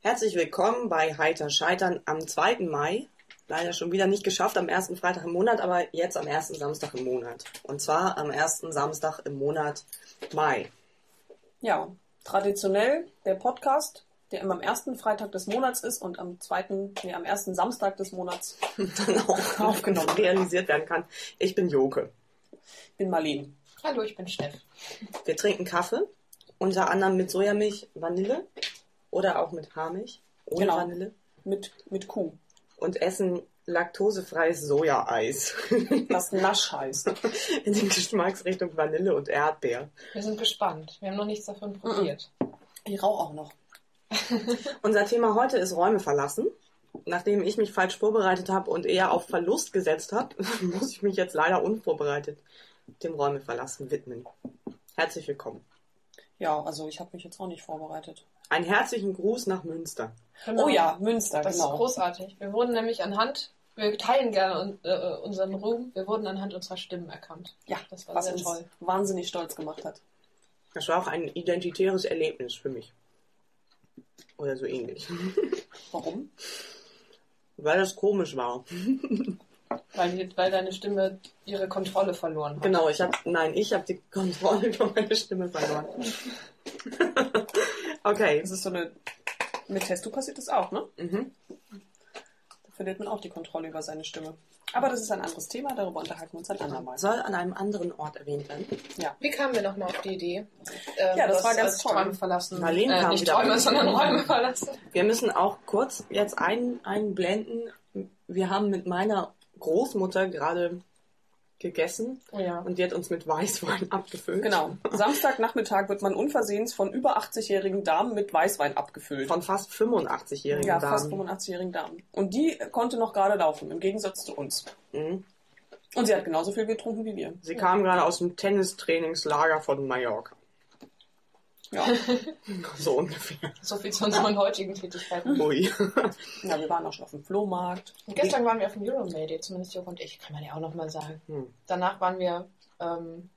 Herzlich willkommen bei Heiter Scheitern am 2. Mai. Leider schon wieder nicht geschafft am ersten Freitag im Monat, aber jetzt am ersten Samstag im Monat. Und zwar am ersten Samstag im Monat Mai. Ja, traditionell der Podcast, der immer am ersten Freitag des Monats ist und am zweiten, nee, am ersten Samstag des Monats Dann auch aufgenommen, realisiert werden kann. Ich bin Joke. Ich bin Marlene. Hallo, ich bin Steff. Wir trinken Kaffee, unter anderem mit Sojamilch, Vanille oder auch mit Haarmilch ohne Genau. Vanille Mit, mit Kuh. und essen laktosefreies Sojaeis Das Nasch heißt. in die Geschmacksrichtung Vanille und Erdbeer. Wir sind gespannt. Wir haben noch nichts davon probiert. Ich rauche auch noch. Unser Thema heute ist Räume verlassen. Nachdem ich mich falsch vorbereitet habe und eher auf Verlust gesetzt habe, muss ich mich jetzt leider unvorbereitet dem Räume verlassen widmen. Herzlich willkommen. Ja, also ich habe mich jetzt auch nicht vorbereitet. Einen herzlichen Gruß nach Münster. Genau. Oh ja, Münster, Das genau. ist großartig. Wir wurden nämlich anhand, wir teilen gerne äh, unseren Ruhm, wir wurden anhand unserer Stimmen erkannt. Ja, das war was sehr uns toll. wahnsinnig stolz gemacht hat. Das war auch ein identitäres Erlebnis für mich. Oder so ähnlich. Warum? Weil das komisch war. Weil, die, weil deine Stimme ihre Kontrolle verloren hat. Genau, ich habe, nein, ich habe die Kontrolle über meine Stimme verloren. okay. Das ist so eine. Mit Testo passiert das auch, ne? Mhm. Da verliert man auch die Kontrolle über seine Stimme. Aber das ist ein anderes Thema, darüber unterhalten wir uns ein andermal. Soll an einem anderen Ort erwähnt werden. Ja. Wie kamen wir nochmal auf die Idee? Ähm, Ja, das war ganz toll. Träume verlassen. Marlene äh, kam nicht wieder Träume, sondern Räume verlassen. Wir müssen auch kurz jetzt ein, einblenden. Wir haben mit meiner Großmutter gerade gegessen ja. und die hat uns mit Weißwein abgefüllt. Genau. Samstagnachmittag wird man unversehens von über 80-jährigen Damen mit Weißwein abgefüllt. Von fast 85-jährigen ja, fast Damen. 85-jährigen Damen. Und die konnte noch gerade laufen, im Gegensatz zu uns. Mhm. Und sie hat genauso viel getrunken wie wir. Sie kam gerade aus dem Tennistrainingslager von Mallorca. Ja, So ungefähr. So viel zu unseren heutigen Tätigkeiten. Ui. ja wir waren auch schon auf dem Flohmarkt. Und gestern waren wir auf dem Euromade, zumindest Jörg und ich, kann man ja auch nochmal sagen. Hm. Danach waren wir ähm,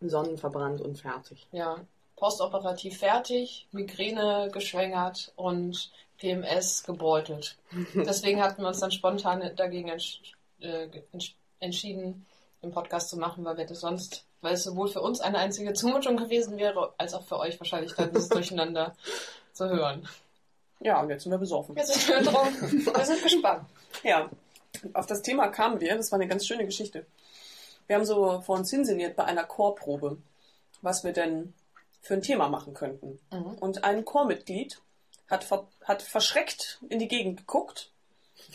Sonnenverbrannt und fertig. ja, postoperativ fertig, Migräne geschwängert und PMS gebeutelt. Deswegen hatten wir uns dann spontan dagegen entsch äh, entsch entschieden, den Podcast zu machen, weil wir das sonst, weil es sowohl für uns eine einzige Zumutung gewesen wäre, als auch für euch wahrscheinlich dann dieses Durcheinander zu hören. Ja, und jetzt sind wir besoffen. Wir sind schön drauf. Wir sind gespannt. Ja, auf das Thema kamen wir. Das war eine ganz schöne Geschichte. Wir haben so vor uns hinsinniert bei einer Chorprobe, was wir denn für ein Thema machen könnten. Mhm. Und ein Chormitglied hat, ver hat verschreckt in die Gegend geguckt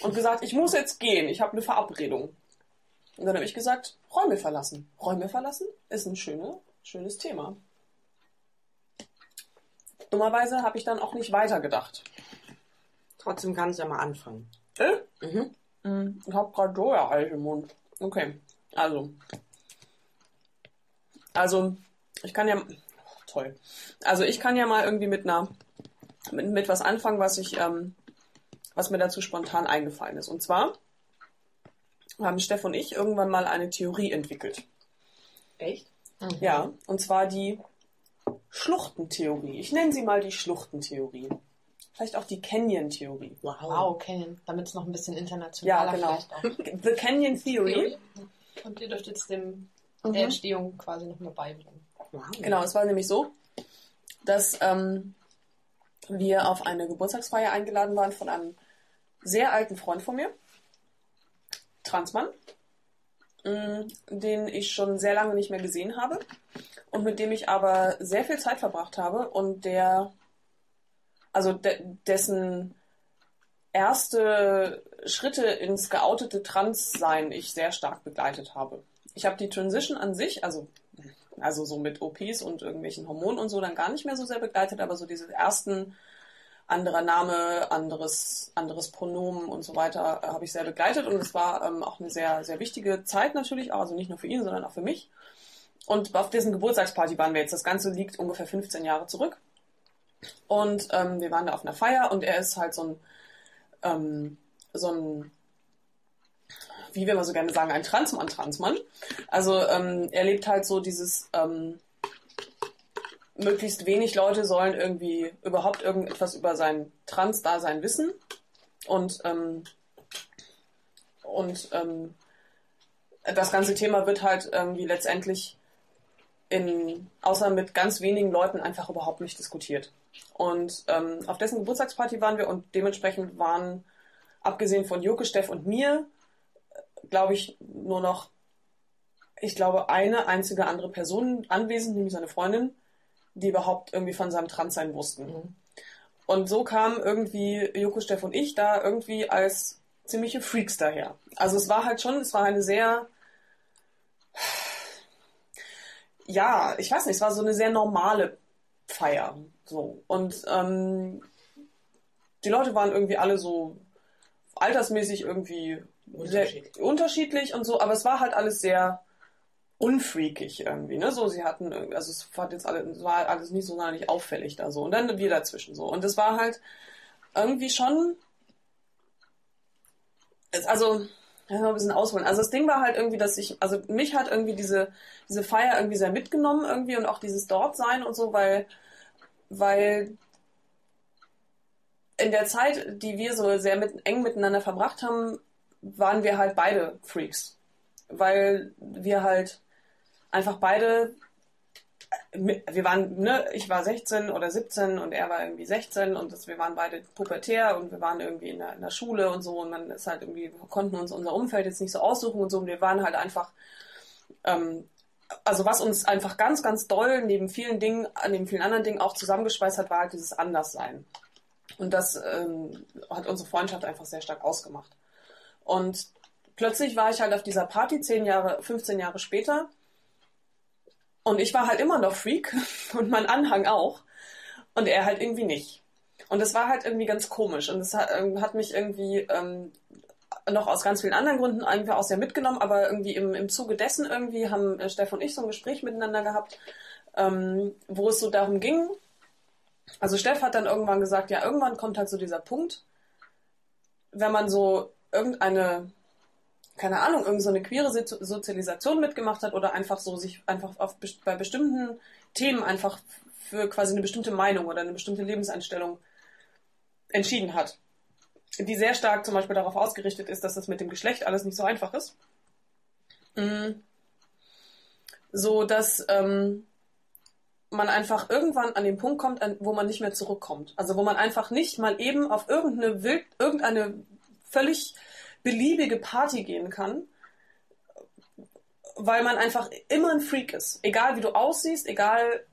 und gesagt, ich muss jetzt gehen, ich habe eine Verabredung. Und dann habe ich gesagt, Räume verlassen. Räume verlassen ist ein schöne, schönes Thema. Dummerweise habe ich dann auch nicht weitergedacht. Trotzdem kannst du ja mal anfangen. Äh? Mhm. Mm, Ich habe gerade Soja-Eis im Mund. Okay, also. Also, ich kann ja. Oh, toll. Also, ich kann ja mal irgendwie mit einer. mit, mit was anfangen, was ich. Ähm, was mir dazu spontan eingefallen ist. Und zwar haben Steff und ich irgendwann mal eine Theorie entwickelt. Echt? Mhm. Ja, und zwar die Schluchtentheorie. Ich nenne sie mal die Schluchtentheorie. Vielleicht auch die Canyon-Theorie. Wow. Wow, Canyon, damit es noch ein bisschen Ja, internationaler genau. vielleicht auch. The Canyon Theory. Und ihr dürft jetzt dem Mhm. der Entstehung quasi nochmal beibringen. wow. Genau, es war nämlich so, dass ähm, wir auf eine Geburtstagsfeier eingeladen waren von einem sehr alten Freund von mir, Transmann, mh, den ich schon sehr lange nicht mehr gesehen habe und mit dem ich aber sehr viel Zeit verbracht habe und der, also de dessen erste Schritte ins geoutete Transsein ich sehr stark begleitet habe. Ich habe die Transition an sich, also also so mit OPs und irgendwelchen Hormonen und so dann gar nicht mehr so sehr begleitet, aber so diese ersten anderer Name, anderes, anderes Pronomen und so weiter äh, habe ich sehr begleitet und es war ähm, auch eine sehr, sehr wichtige Zeit natürlich, also nicht nur für ihn, sondern auch für mich. Und auf dessen Geburtstagsparty waren wir jetzt. Das Ganze liegt ungefähr 15 Jahre zurück. Und ähm, wir waren da auf einer Feier und er ist halt so ein, ähm, so ein, wie wir immer so gerne sagen, ein Transmann, Transmann. Also ähm, er lebt halt so dieses, ähm, möglichst wenig Leute sollen irgendwie überhaupt irgendetwas über sein Trans-Dasein wissen. Und, ähm, und ähm, das ganze Thema wird halt irgendwie letztendlich in, außer mit ganz wenigen Leuten einfach überhaupt nicht diskutiert. Und ähm, auf dessen Geburtstagsparty waren wir und dementsprechend waren, abgesehen von Joke, Steff und mir, glaube ich, nur noch, ich glaube, eine einzige andere Person anwesend, nämlich seine Freundin, die überhaupt irgendwie von seinem Transsein wussten. Mhm. Und so kamen irgendwie Joko, Steff und ich da irgendwie als ziemliche Freaks daher. Also es war halt schon, es war eine sehr, ja, ich weiß nicht, es war so eine sehr normale Feier. So. Und ähm, die Leute waren irgendwie alle so altersmäßig irgendwie unterschiedlich. Sehr unterschiedlich und so, aber es war halt alles sehr unfreakig irgendwie, ne? So, sie hatten, also es war jetzt alles, es war alles nicht so sonderlich auffällig da so. Und dann wir dazwischen so. Und es war halt irgendwie schon, also, ja, mal ein bisschen ausholen. Also das Ding war halt irgendwie, dass ich, also mich hat irgendwie diese, diese Feier irgendwie sehr mitgenommen irgendwie und auch dieses Dortsein und so, weil, weil in der Zeit, die wir so sehr mit, eng miteinander verbracht haben, waren wir halt beide Freaks. Weil wir halt einfach beide, wir waren, ne, ich war 16 oder 17 und er war irgendwie 16 und das, wir waren beide pubertär und wir waren irgendwie in der, in der Schule und so und dann ist halt irgendwie, wir konnten uns unser Umfeld jetzt nicht so aussuchen und so und wir waren halt einfach, ähm, also was uns einfach ganz, ganz doll neben vielen Dingen, neben vielen anderen Dingen auch zusammengeschweißt hat, war halt dieses Anderssein. Und das ähm, hat unsere Freundschaft einfach sehr stark ausgemacht. Und plötzlich war ich halt auf dieser Party, zehn Jahre, 15 Jahre später, und ich war halt immer noch Freak und mein Anhang auch. Und er halt irgendwie nicht. Und das war halt irgendwie ganz komisch. Und es hat, ähm, hat mich irgendwie ähm, noch aus ganz vielen anderen Gründen einfach auch sehr mitgenommen. Aber irgendwie im, im Zuge dessen irgendwie haben äh, Steff und ich so ein Gespräch miteinander gehabt, ähm, wo es so darum ging. Also Steff hat dann irgendwann gesagt, ja, irgendwann kommt halt so dieser Punkt, wenn man so irgendeine keine Ahnung, irgend so eine queere Sozialisation mitgemacht hat oder einfach so sich einfach auf, bei bestimmten Themen einfach für quasi eine bestimmte Meinung oder eine bestimmte Lebenseinstellung entschieden hat. Die sehr stark zum Beispiel darauf ausgerichtet ist, dass das mit dem Geschlecht alles nicht so einfach ist. Mhm. So dass ähm, man einfach irgendwann an den Punkt kommt, wo man nicht mehr zurückkommt. Also wo man einfach nicht mal eben auf irgendeine irgendeine völlig beliebige Party gehen kann, weil man einfach immer ein Freak ist. Egal wie du aussiehst, egal,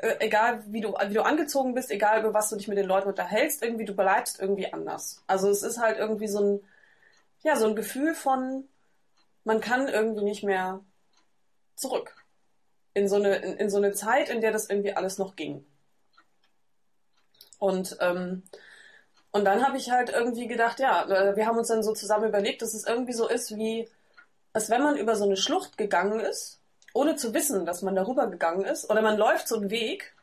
äh, egal wie du, wie du angezogen bist, egal über was du dich mit den Leuten unterhältst, irgendwie du bleibst irgendwie anders. Also es ist halt irgendwie so ein, ja, so ein Gefühl von, man kann irgendwie nicht mehr zurück. In so eine, in, in so eine Zeit, in der das irgendwie alles noch ging. Und ähm, und dann habe ich halt irgendwie gedacht, ja, äh, wir haben uns dann so zusammen überlegt, dass es irgendwie so ist, wie, als wenn man über so eine Schlucht gegangen ist, ohne zu wissen, dass man darüber gegangen ist, oder man läuft so einen Weg,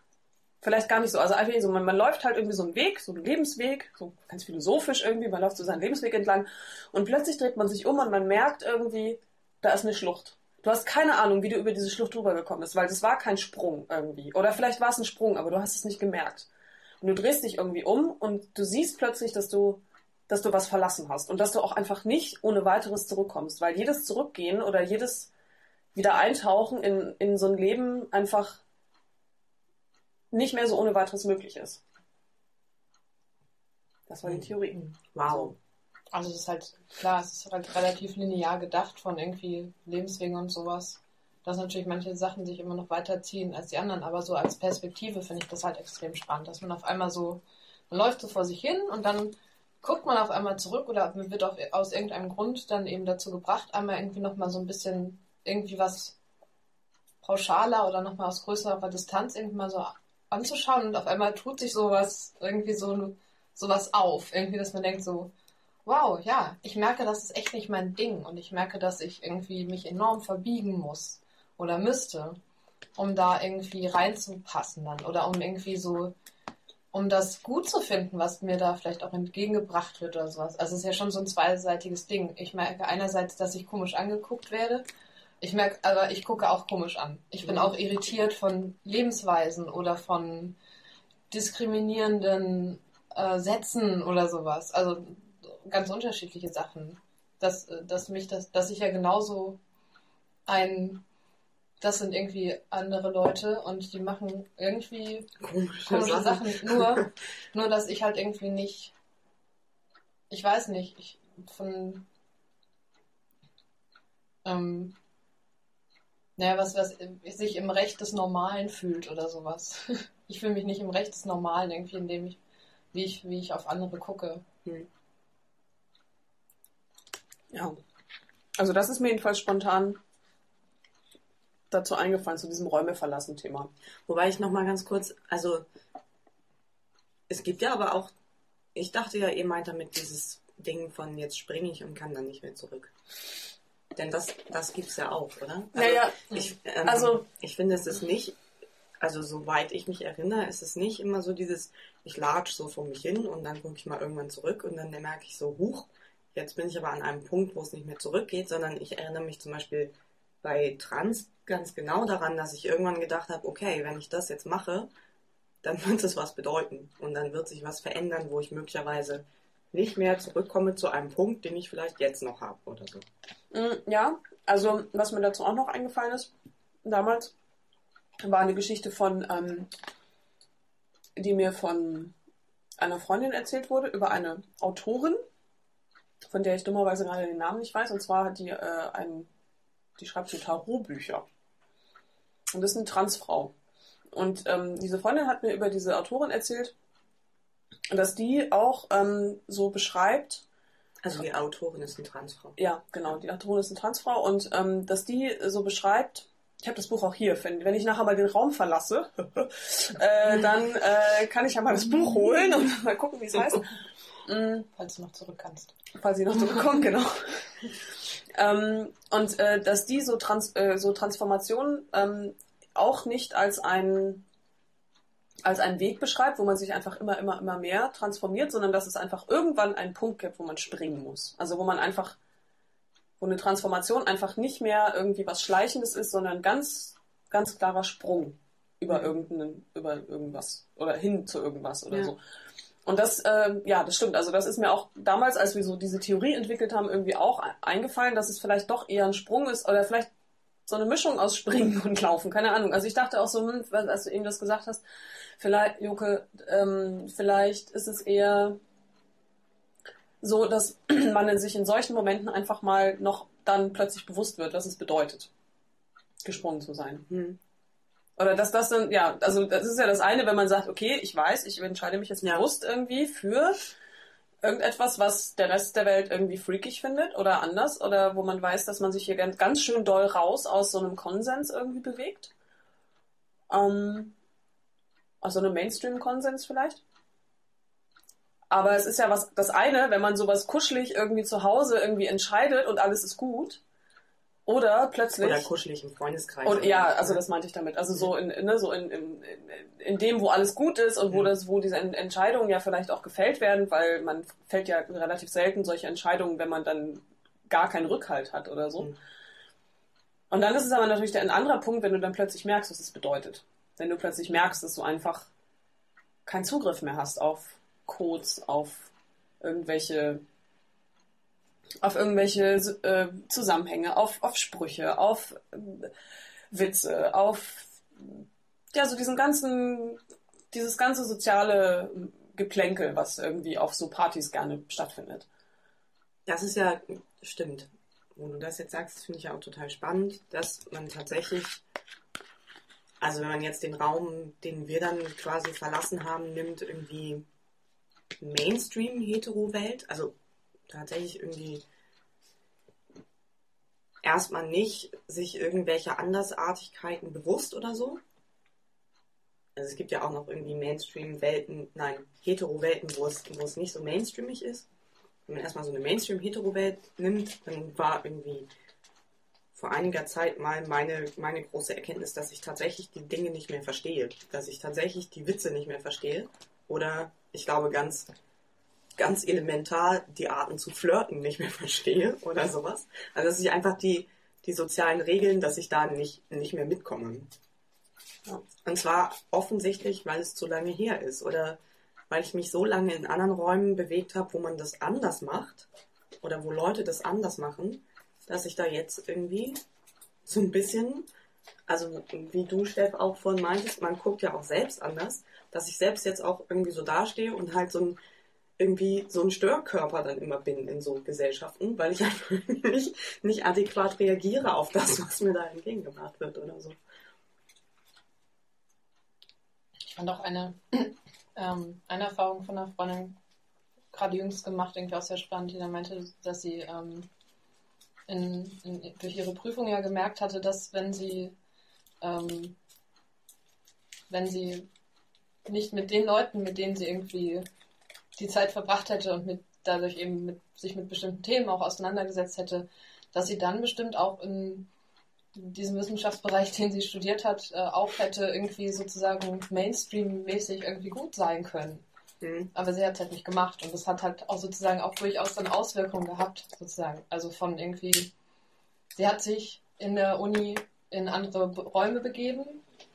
vielleicht gar nicht so, also einfach so, man, man läuft halt irgendwie so einen Weg, so einen Lebensweg, so ganz philosophisch irgendwie, man läuft so seinen Lebensweg entlang und plötzlich dreht man sich um und man merkt irgendwie, da ist eine Schlucht. Du hast keine Ahnung, wie du über diese Schlucht rübergekommen bist, weil das war kein Sprung irgendwie. Oder vielleicht war es ein Sprung, aber du hast es nicht gemerkt. Und du drehst dich irgendwie um und du siehst plötzlich, dass du, dass du was verlassen hast und dass du auch einfach nicht ohne weiteres zurückkommst, weil jedes Zurückgehen oder jedes wieder eintauchen in, in so ein Leben einfach nicht mehr so ohne weiteres möglich ist. Das war die Theorie. Wow. Also es ist halt, klar, es ist halt relativ linear gedacht von irgendwie Lebenswegen und sowas dass natürlich manche Sachen sich immer noch weiterziehen als die anderen, aber so als Perspektive finde ich das halt extrem spannend, dass man auf einmal so, man läuft so vor sich hin und dann guckt man auf einmal zurück oder wird auf, aus irgendeinem Grund dann eben dazu gebracht, einmal irgendwie nochmal so ein bisschen irgendwie was pauschaler oder nochmal aus größerer Distanz irgendwie mal so anzuschauen und auf einmal tut sich sowas, irgendwie so sowas auf. Irgendwie, dass man denkt so, wow, ja, ich merke, das ist echt nicht mein Ding und ich merke, dass ich irgendwie mich enorm verbiegen muss oder müsste, um da irgendwie reinzupassen dann oder um irgendwie so, um das gut zu finden, was mir da vielleicht auch entgegengebracht wird oder sowas. Also es ist ja schon so ein zweiseitiges Ding. Ich merke einerseits, dass ich komisch angeguckt werde Ich merke, aber ich gucke auch komisch an. Ich bin Mhm. auch irritiert von Lebensweisen oder von diskriminierenden äh, Sätzen oder sowas. Also ganz unterschiedliche Sachen. Dass, äh, dass mich das, dass ich ja genauso ein, das sind irgendwie andere Leute und die machen irgendwie Komische, komische Sachen. Sachen. Nur, nur, dass ich halt irgendwie nicht, ich weiß nicht, ich von, ähm, naja, was, was sich im Recht des Normalen fühlt oder sowas. Ich fühle mich nicht im Recht des Normalen irgendwie, indem ich, wie ich, wie ich auf andere gucke. Ja. Also das ist mir jedenfalls spontan dazu eingefallen, zu diesem Räume verlassen Thema. Wobei ich noch mal ganz kurz, also es gibt ja aber auch, ich dachte ja, ihr meint damit dieses Ding von jetzt springe ich und kann dann nicht mehr zurück. Denn das, das gibt's ja auch, oder? Ja, ja. Ich, ähm, Also- ich finde, es ist nicht, also soweit ich mich erinnere, ist es nicht immer so dieses, ich latsch so vor mich hin und dann gucke ich mal irgendwann zurück und dann merke ich so, huch, jetzt bin ich aber an einem Punkt, wo es nicht mehr zurückgeht, sondern ich erinnere mich zum Beispiel bei Trans ganz genau daran, dass ich irgendwann gedacht habe, okay, wenn ich das jetzt mache, dann wird es was bedeuten und dann wird sich was verändern, wo ich möglicherweise nicht mehr zurückkomme zu einem Punkt, den ich vielleicht jetzt noch habe oder so. Mm, Ja, also was mir dazu auch noch eingefallen ist, damals, war eine Geschichte von, ähm, die mir von einer Freundin erzählt wurde, über eine Autorin, von der ich dummerweise gerade den Namen nicht weiß, und zwar hat die äh, ein, die schreibt so Tarotbücher. Und das ist eine Transfrau. Und ähm, diese Freundin hat mir über diese Autorin erzählt, dass die auch ähm, so beschreibt, Also die Autorin ist eine Transfrau. ja, genau, die Autorin ist eine Transfrau und ähm, dass die so beschreibt, ich habe das Buch auch hier, wenn, wenn ich nachher mal den Raum verlasse, äh, dann äh, kann ich ja mal das Buch holen und mal gucken, wie es heißt. Falls du noch zurück kannst. falls sie noch zurückkommen, genau. ähm, und äh, dass die so, Trans äh, so Transformationen ähm, auch nicht als ein als einen Weg beschreibt, wo man sich einfach immer, immer, immer mehr transformiert, sondern dass es einfach irgendwann einen Punkt gibt, wo man springen muss. Also wo man einfach, wo eine Transformation einfach nicht mehr irgendwie was Schleichendes ist, sondern ganz, ganz klarer Sprung über irgendeinen, über irgendwas oder hin zu irgendwas oder Ja. so. Und das, ähm, ja, das stimmt. Also das ist mir auch damals, als wir so diese Theorie entwickelt haben, irgendwie auch eingefallen, dass es vielleicht doch eher ein Sprung ist oder vielleicht so eine Mischung aus Springen und Laufen, keine Ahnung. Also ich dachte auch so, hm, als du eben das gesagt hast, vielleicht, Joke, ähm, vielleicht ist es eher so, dass man sich in solchen Momenten einfach mal noch dann plötzlich bewusst wird, was es bedeutet, gesprungen zu sein. Hm. Oder dass das dann, ja, also das ist ja das eine, wenn man sagt, okay, ich weiß, ich entscheide mich jetzt bewusst irgendwie für irgendetwas, was der Rest der Welt irgendwie freakig findet oder anders oder wo man weiß, dass man sich hier ganz, ganz schön doll raus aus so einem Konsens irgendwie bewegt. Ähm, aus so einem Mainstream-Konsens vielleicht. Aber es ist ja was, das eine, wenn man sowas kuschelig irgendwie zu Hause irgendwie entscheidet und alles ist gut. Oder plötzlich. Oder kuschelig im Freundeskreis. Und ja, so. also das meinte ich damit. Also so in, ne, so in, in, in, dem, wo alles gut ist und wo das, wo diese En- Entscheidungen ja vielleicht auch gefällt werden, weil man fällt ja relativ selten solche Entscheidungen, wenn man dann gar keinen Rückhalt hat oder so. Mhm. Und dann ist es aber natürlich der- ein anderer Punkt, wenn du dann plötzlich merkst, was es bedeutet. Wenn du plötzlich merkst, dass du einfach keinen Zugriff mehr hast auf Codes, auf irgendwelche auf irgendwelche äh, Zusammenhänge, auf, auf Sprüche, auf äh, Witze, auf ja, so diesen ganzen, dieses ganze soziale Geplänkel, was irgendwie auf so Partys gerne stattfindet. Das ist ja, stimmt. Wo du das jetzt sagst, finde ich ja auch total spannend, dass man tatsächlich, also wenn man jetzt den Raum, den wir dann quasi verlassen haben, nimmt, irgendwie Mainstream-Hetero-Welt, also tatsächlich irgendwie erstmal nicht sich irgendwelche Andersartigkeiten bewusst oder so. Also es gibt ja auch noch irgendwie Mainstream-Welten, nein, Hetero-Welten, wo es, wo es nicht so mainstreamig ist wenn man erstmal so eine Mainstream-Hetero-Welt nimmt, dann war irgendwie vor einiger Zeit mal meine, meine große Erkenntnis, dass ich tatsächlich die Dinge nicht mehr verstehe. Dass ich tatsächlich die Witze nicht mehr verstehe. Oder ich glaube ganz, ganz elementar die Arten zu flirten nicht mehr verstehe oder sowas. Also dass ich einfach die, die sozialen Regeln, dass ich da nicht, nicht mehr mitkomme. Und zwar offensichtlich, weil es zu lange her ist oder weil ich mich so lange in anderen Räumen bewegt habe, wo man das anders macht oder wo Leute das anders machen, dass ich da jetzt irgendwie so ein bisschen, also wie du, Steff, auch vorhin meintest, man guckt ja auch selbst anders, dass ich selbst jetzt auch irgendwie so dastehe und halt so ein irgendwie so ein Störkörper dann immer bin in so Gesellschaften, weil ich einfach nicht, nicht adäquat reagiere auf das, was mir da entgegengebracht wird oder so. Ich fand auch eine, ähm, eine Erfahrung von einer Freundin gerade jüngst gemacht, irgendwie auch sehr spannend, die dann meinte, dass sie ähm, in, in, durch ihre Prüfung ja gemerkt hatte, dass wenn sie ähm, wenn sie nicht mit den Leuten, mit denen sie irgendwie die Zeit verbracht hätte und mit, dadurch eben mit, sich mit bestimmten Themen auch auseinandergesetzt hätte, dass sie dann bestimmt auch in diesem Wissenschaftsbereich, den sie studiert hat, äh, auch hätte irgendwie sozusagen Mainstream-mäßig irgendwie gut sein können. Mhm. Aber sie hat es halt nicht gemacht und das hat halt auch sozusagen auch durchaus dann Auswirkungen gehabt, sozusagen. Also von irgendwie, sie hat sich in der Uni in andere Räume begeben,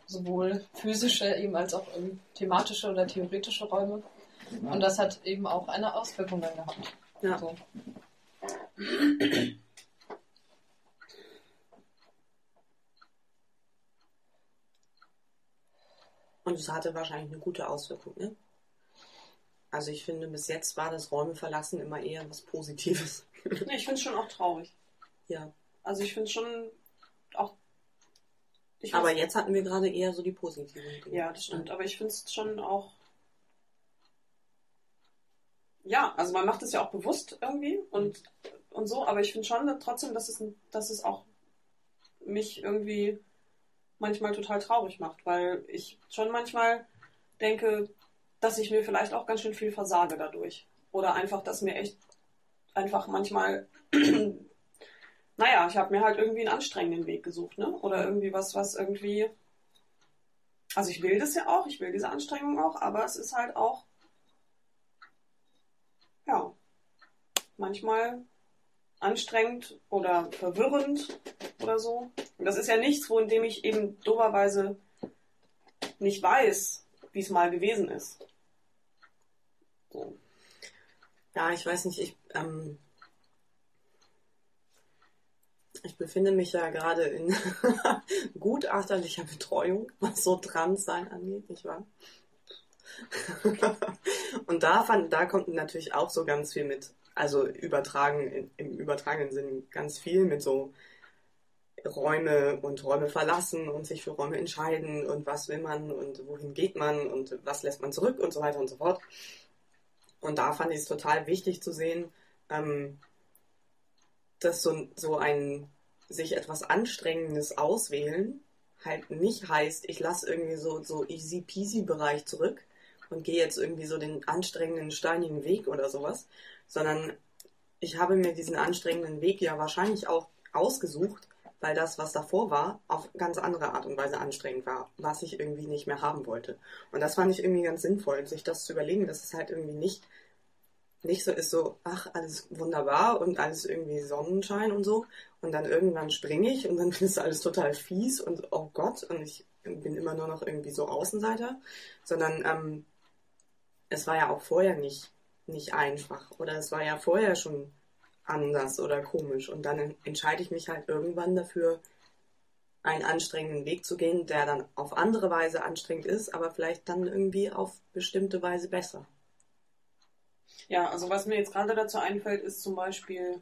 sowohl physische eben als auch thematische oder theoretische Räume. Und das hat eben auch eine Auswirkung dann gehabt. Ja. So. Und es hatte wahrscheinlich eine gute Auswirkung, ne? Also ich finde, bis jetzt war das Räume verlassen immer eher was Positives. Nee, ich finde es schon auch traurig. ja. Also ich finde schon auch. Ich Aber jetzt hatten wir gerade eher so die positiven Dinge. Ja, das stimmt. Aber ich finde es schon auch. Ja, also man macht es ja auch bewusst irgendwie und, und so, aber ich finde schon trotzdem, dass es, dass es auch mich irgendwie manchmal total traurig macht, weil ich schon manchmal denke, dass ich mir vielleicht auch ganz schön viel versage dadurch. Oder einfach, dass mir echt einfach manchmal, naja, ich habe mir halt irgendwie einen anstrengenden Weg gesucht, ne? Oder irgendwie was, was irgendwie also ich will das ja auch, ich will diese Anstrengung auch, aber es ist halt auch, ja, manchmal anstrengend oder verwirrend oder so. Und das ist ja nichts, wo in dem ich eben doberweise nicht weiß, wie es mal gewesen ist. So. Ja, ich weiß nicht, ich, ähm, ich befinde mich ja gerade in gutachterlicher Betreuung, was so Transsein angeht, nicht wahr? Und da, fand, da kommt natürlich auch so ganz viel mit, also übertragen, im übertragenen Sinn ganz viel mit so Räume und Räume verlassen und sich für Räume entscheiden und was will man und wohin geht man und was lässt man zurück und so weiter und so fort. Und da fand ich es total wichtig zu sehen, ähm, dass so, so ein sich etwas Anstrengendes auswählen halt nicht heißt, ich lasse irgendwie so, so easy peasy Bereich zurück und gehe jetzt irgendwie so den anstrengenden, steinigen Weg oder sowas, sondern ich habe mir diesen anstrengenden Weg ja wahrscheinlich auch ausgesucht, weil das, was davor war, auf ganz andere Art und Weise anstrengend war, was ich irgendwie nicht mehr haben wollte. Und das fand ich irgendwie ganz sinnvoll, sich das zu überlegen, dass es halt irgendwie nicht, nicht so ist, so, ach, alles wunderbar und alles irgendwie Sonnenschein und so. Und dann irgendwann springe ich und dann ist alles total fies und oh Gott, und ich bin immer nur noch irgendwie so Außenseiter. Sondern ähm, es war ja auch vorher nicht, nicht einfach. Oder es war ja vorher schon anders oder komisch. Und dann entscheide ich mich halt irgendwann dafür, einen anstrengenden Weg zu gehen, der dann auf andere Weise anstrengend ist, aber vielleicht dann irgendwie auf bestimmte Weise besser. Ja, also was mir jetzt gerade dazu einfällt, ist zum Beispiel,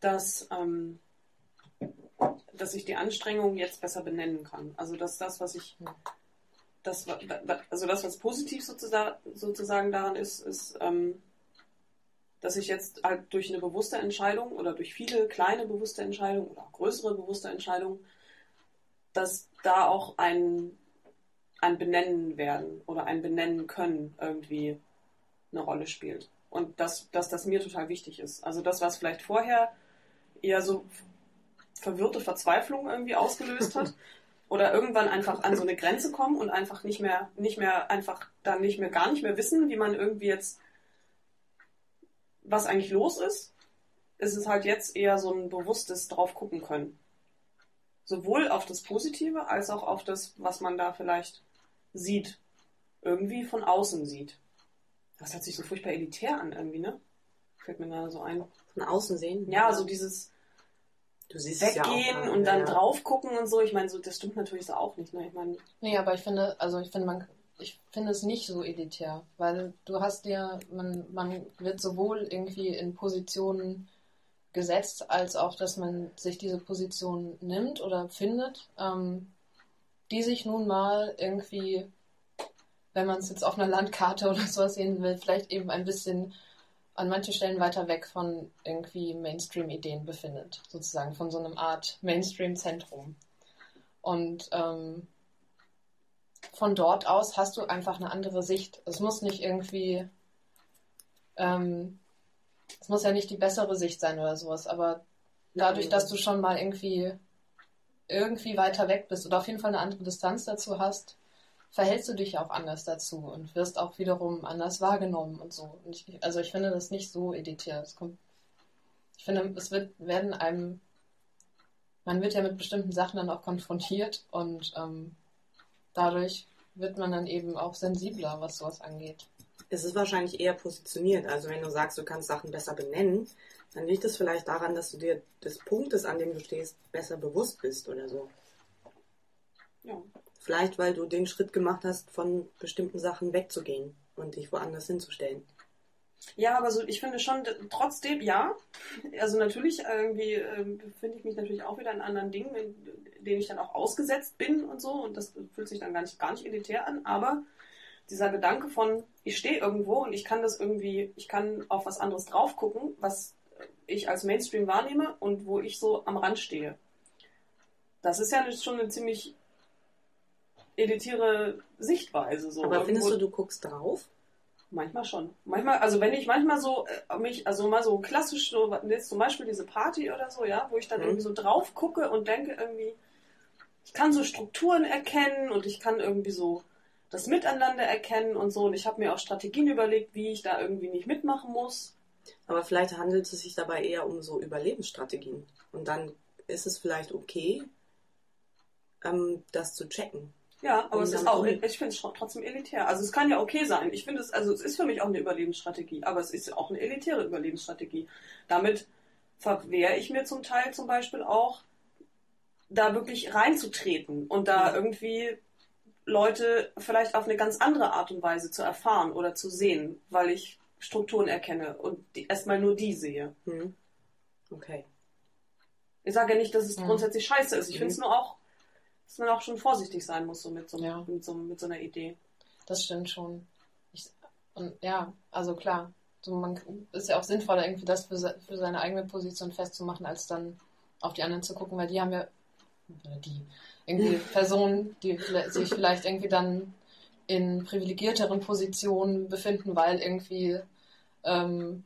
dass, ähm, dass ich die Anstrengung jetzt besser benennen kann. Also dass das, was ich, das, also das, was positiv sozusagen, sozusagen daran ist, ist, ähm, dass ich jetzt halt durch eine bewusste Entscheidung oder durch viele kleine bewusste Entscheidungen oder auch größere bewusste Entscheidungen, dass da auch ein, ein Benennen werden oder ein Benennen können irgendwie eine Rolle spielt. Und dass, dass das mir total wichtig ist. Also das, was vielleicht vorher eher so verwirrte Verzweiflung irgendwie ausgelöst hat. Oder irgendwann einfach an so eine Grenze kommen und einfach nicht mehr, nicht mehr, einfach dann nicht mehr, gar nicht mehr wissen, wie man irgendwie jetzt, was eigentlich los ist. ist es halt jetzt eher so ein bewusstes drauf gucken können. Sowohl auf das Positive als auch auf das, was man da vielleicht sieht. Irgendwie von außen sieht. Das hört sich so furchtbar elitär an irgendwie, ne? Fällt mir gerade so ein. Von außen sehen. Ja, so dieses Weggehen ja auch, und dann ja. drauf gucken und so. Ich meine, so, das stimmt natürlich so auch nicht, ne? Ich meine, Nee, aber ich finde, also ich finde, man, ich finde es nicht so elitär, weil du hast dir, man, man wird sowohl irgendwie in Positionen gesetzt, als auch, dass man sich diese Position nimmt oder findet, ähm, die sich nun mal irgendwie, wenn man es jetzt auf einer Landkarte oder sowas sehen will, vielleicht eben ein bisschen an manchen Stellen weiter weg von irgendwie Mainstream-Ideen befindet, sozusagen von so einem Art Mainstream-Zentrum. Und ähm, von dort aus hast du einfach eine andere Sicht. Es muss nicht irgendwie, ähm, es muss ja nicht die bessere Sicht sein oder sowas, aber dadurch, dass du schon mal irgendwie irgendwie weiter weg bist oder auf jeden Fall eine andere Distanz dazu hast, verhältst du dich auch anders dazu und wirst auch wiederum anders wahrgenommen und so. Und ich, also ich finde das nicht so editär. Es kommt, ich finde, es wird, werden einem, man wird ja mit bestimmten Sachen dann auch konfrontiert und ähm, dadurch wird man dann eben auch sensibler, was sowas angeht. Es ist wahrscheinlich eher positioniert. Also wenn du sagst, du kannst Sachen besser benennen, dann liegt es vielleicht daran, dass du dir des Punktes, an dem du stehst, besser bewusst bist oder so. ja. Vielleicht, weil du den Schritt gemacht hast, von bestimmten Sachen wegzugehen und dich woanders hinzustellen. Ja, aber so, ich finde schon, trotzdem, ja. Also natürlich, irgendwie ähm, befinde ich mich natürlich auch wieder in anderen Dingen, in denen ich dann auch ausgesetzt bin und so. Und das fühlt sich dann gar nicht, gar nicht elitär an. Aber dieser Gedanke von, ich stehe irgendwo und ich kann das irgendwie, ich kann auf was anderes drauf gucken, was ich als Mainstream wahrnehme und wo ich so am Rand stehe. Das ist ja schon eine ziemlich elitäre Sichtweise. So. Aber findest du, du guckst drauf? Manchmal schon. Manchmal, also wenn ich manchmal so äh, mich, also mal so klassisch, so jetzt zum Beispiel diese Party oder so, ja, wo ich dann Mhm. irgendwie so drauf gucke und denke irgendwie, ich kann so Strukturen erkennen und ich kann irgendwie so das Miteinander erkennen und so. Und ich habe mir auch Strategien überlegt, wie ich da irgendwie nicht mitmachen muss. Aber vielleicht handelt es sich dabei eher um so Überlebensstrategien. Und dann ist es vielleicht okay, ähm, das zu checken. Ja, aber es ist auch, ich finde es trotzdem elitär. Also es kann ja okay sein. Ich finde es, also es ist für mich auch eine Überlebensstrategie, aber es ist auch eine elitäre Überlebensstrategie. Damit verwehre ich mir zum Teil zum Beispiel auch, da wirklich reinzutreten und da Mhm. irgendwie Leute vielleicht auf eine ganz andere Art und Weise zu erfahren oder zu sehen, weil ich Strukturen erkenne und die, erstmal nur die sehe. Hm. Okay. Ich sage ja nicht, dass es Mhm. grundsätzlich scheiße ist. Ich Mhm. finde es nur auch, dass man auch schon vorsichtig sein muss so mit so, Ja. mit so, mit so einer Idee. Das stimmt schon. Ich, und ja, also klar, so man ist ja auch sinnvoller, irgendwie das für, für seine eigene Position festzumachen, als dann auf die anderen zu gucken, weil die haben ja oder die irgendwie Personen, die sich vielleicht irgendwie dann in privilegierteren Positionen befinden, weil irgendwie ähm,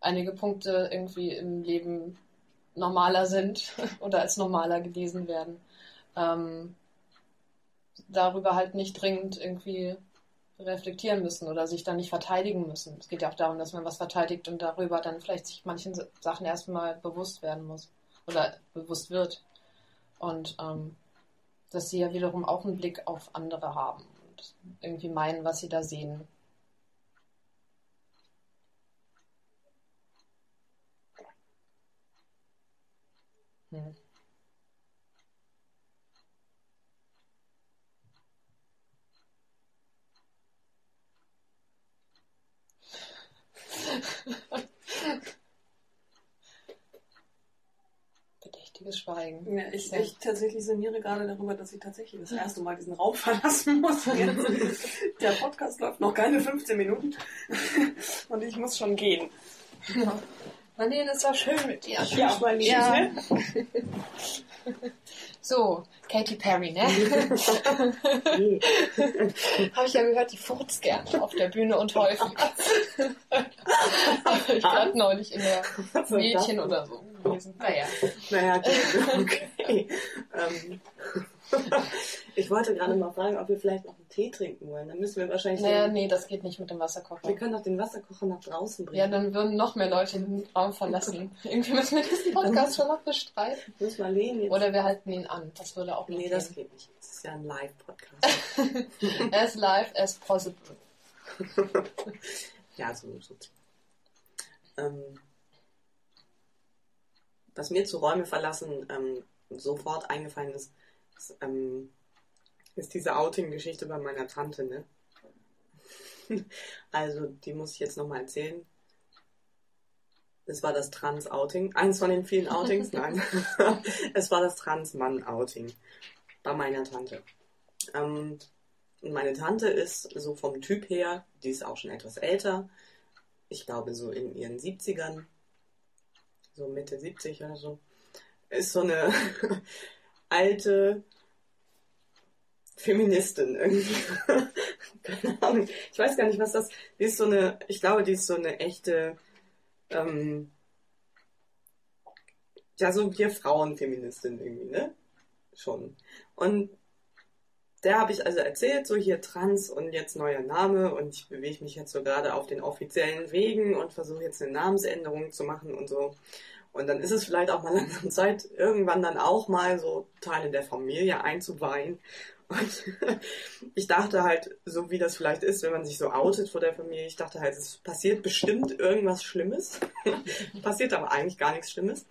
einige Punkte irgendwie im Leben normaler sind oder als normaler gelesen werden. Ähm, darüber halt nicht dringend irgendwie reflektieren müssen oder sich dann nicht verteidigen müssen. Es geht ja auch darum, dass man was verteidigt und darüber dann vielleicht sich manchen Sa- Sachen erstmal bewusst werden muss oder bewusst wird. Und ähm, dass sie ja wiederum auch einen Blick auf andere haben und irgendwie meinen, was sie da sehen. Hm. Bedächtiges Schweigen. Ja, ich, Ja. ich tatsächlich sinniere gerade darüber, dass ich tatsächlich das erste Mal diesen Raum verlassen muss. Der Podcast läuft noch keine 15 Minuten und ich muss schon gehen. Ja. Marlene, es war schön mit dir. Ja, mein Liebes, Ja. ne? So, Katy Perry, ne? Habe ich ja gehört, die furzt gern auf der Bühne und häufig. Ich gerade neulich in der Mädchen oder so gelesen. Naja. Naja, okay. okay. Ähm, ich wollte gerade mal fragen, ob wir vielleicht noch einen Tee trinken wollen. Dann müssen wir wahrscheinlich. Naja, nee, das geht nicht mit dem Wasserkocher. Wir können doch den Wasserkocher nach draußen bringen. Ja, dann würden noch mehr Leute den Raum verlassen. Irgendwie müssen wir diesen Podcast schon noch bestreiten. Muss mal lehnen jetzt. Oder wir halten ihn an. Das würde auch nicht nee, das gehen. geht nicht. Das ist ja ein Live-Podcast. As live as possible. ja, so. so. Ähm, was mir zu Räume verlassen ähm, sofort eingefallen ist, ist, ähm, ist diese Outing-Geschichte bei meiner Tante, ne? also, die muss ich jetzt nochmal erzählen. Es war das Trans-Outing. Eins von den vielen Outings, nein. es war das Trans-Mann-Outing bei meiner Tante. Ähm, und meine Tante ist so vom Typ her, die ist auch schon etwas älter. Ich glaube so in ihren 70ern, so Mitte 70 oder so. Ist so eine alte Feministin irgendwie. Keine Ahnung. Ich weiß gar nicht, was das. Die ist so eine, ich glaube, die ist so eine echte, ähm, ja, so wir Frauenfeministin irgendwie, ne? Schon. Und der habe ich also erzählt, so hier trans und jetzt neuer Name und ich bewege mich jetzt so gerade auf den offiziellen Wegen und versuche jetzt eine Namensänderung zu machen und so. Und dann ist es vielleicht auch mal langsam Zeit, irgendwann dann auch mal so Teile der Familie einzuweihen. Und ich dachte halt, so wie das vielleicht ist, wenn man sich so outet vor der Familie, ich dachte halt, es passiert bestimmt irgendwas Schlimmes. passiert aber eigentlich gar nichts Schlimmes.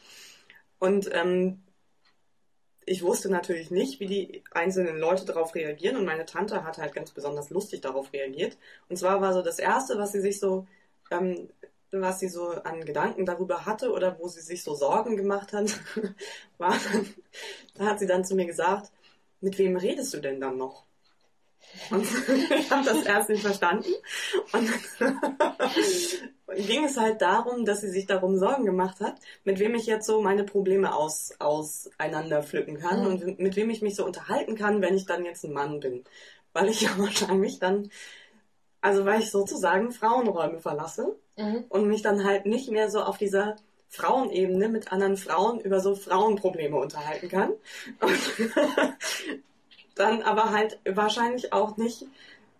Und ähm, ich wusste natürlich nicht, wie die einzelnen Leute darauf reagieren und meine Tante hat halt ganz besonders lustig darauf reagiert. Und zwar war so das Erste, was sie sich so, ähm, was sie so an Gedanken darüber hatte oder wo sie sich so Sorgen gemacht hat, war dann, da hat sie dann zu mir gesagt, mit wem redest du denn dann noch? Und ich habe das erst nicht verstanden. Und dann ging es halt darum, dass sie sich darum Sorgen gemacht hat, mit wem ich jetzt so meine Probleme aus, auseinander pflücken kann Mhm. und mit wem ich mich so unterhalten kann, wenn ich dann jetzt ein Mann bin. Weil ich ja wahrscheinlich dann, also weil ich sozusagen Frauenräume verlasse Mhm. und mich dann halt nicht mehr so auf dieser Frauenebene mit anderen Frauen über so Frauenprobleme unterhalten kann. Dann aber halt wahrscheinlich auch nicht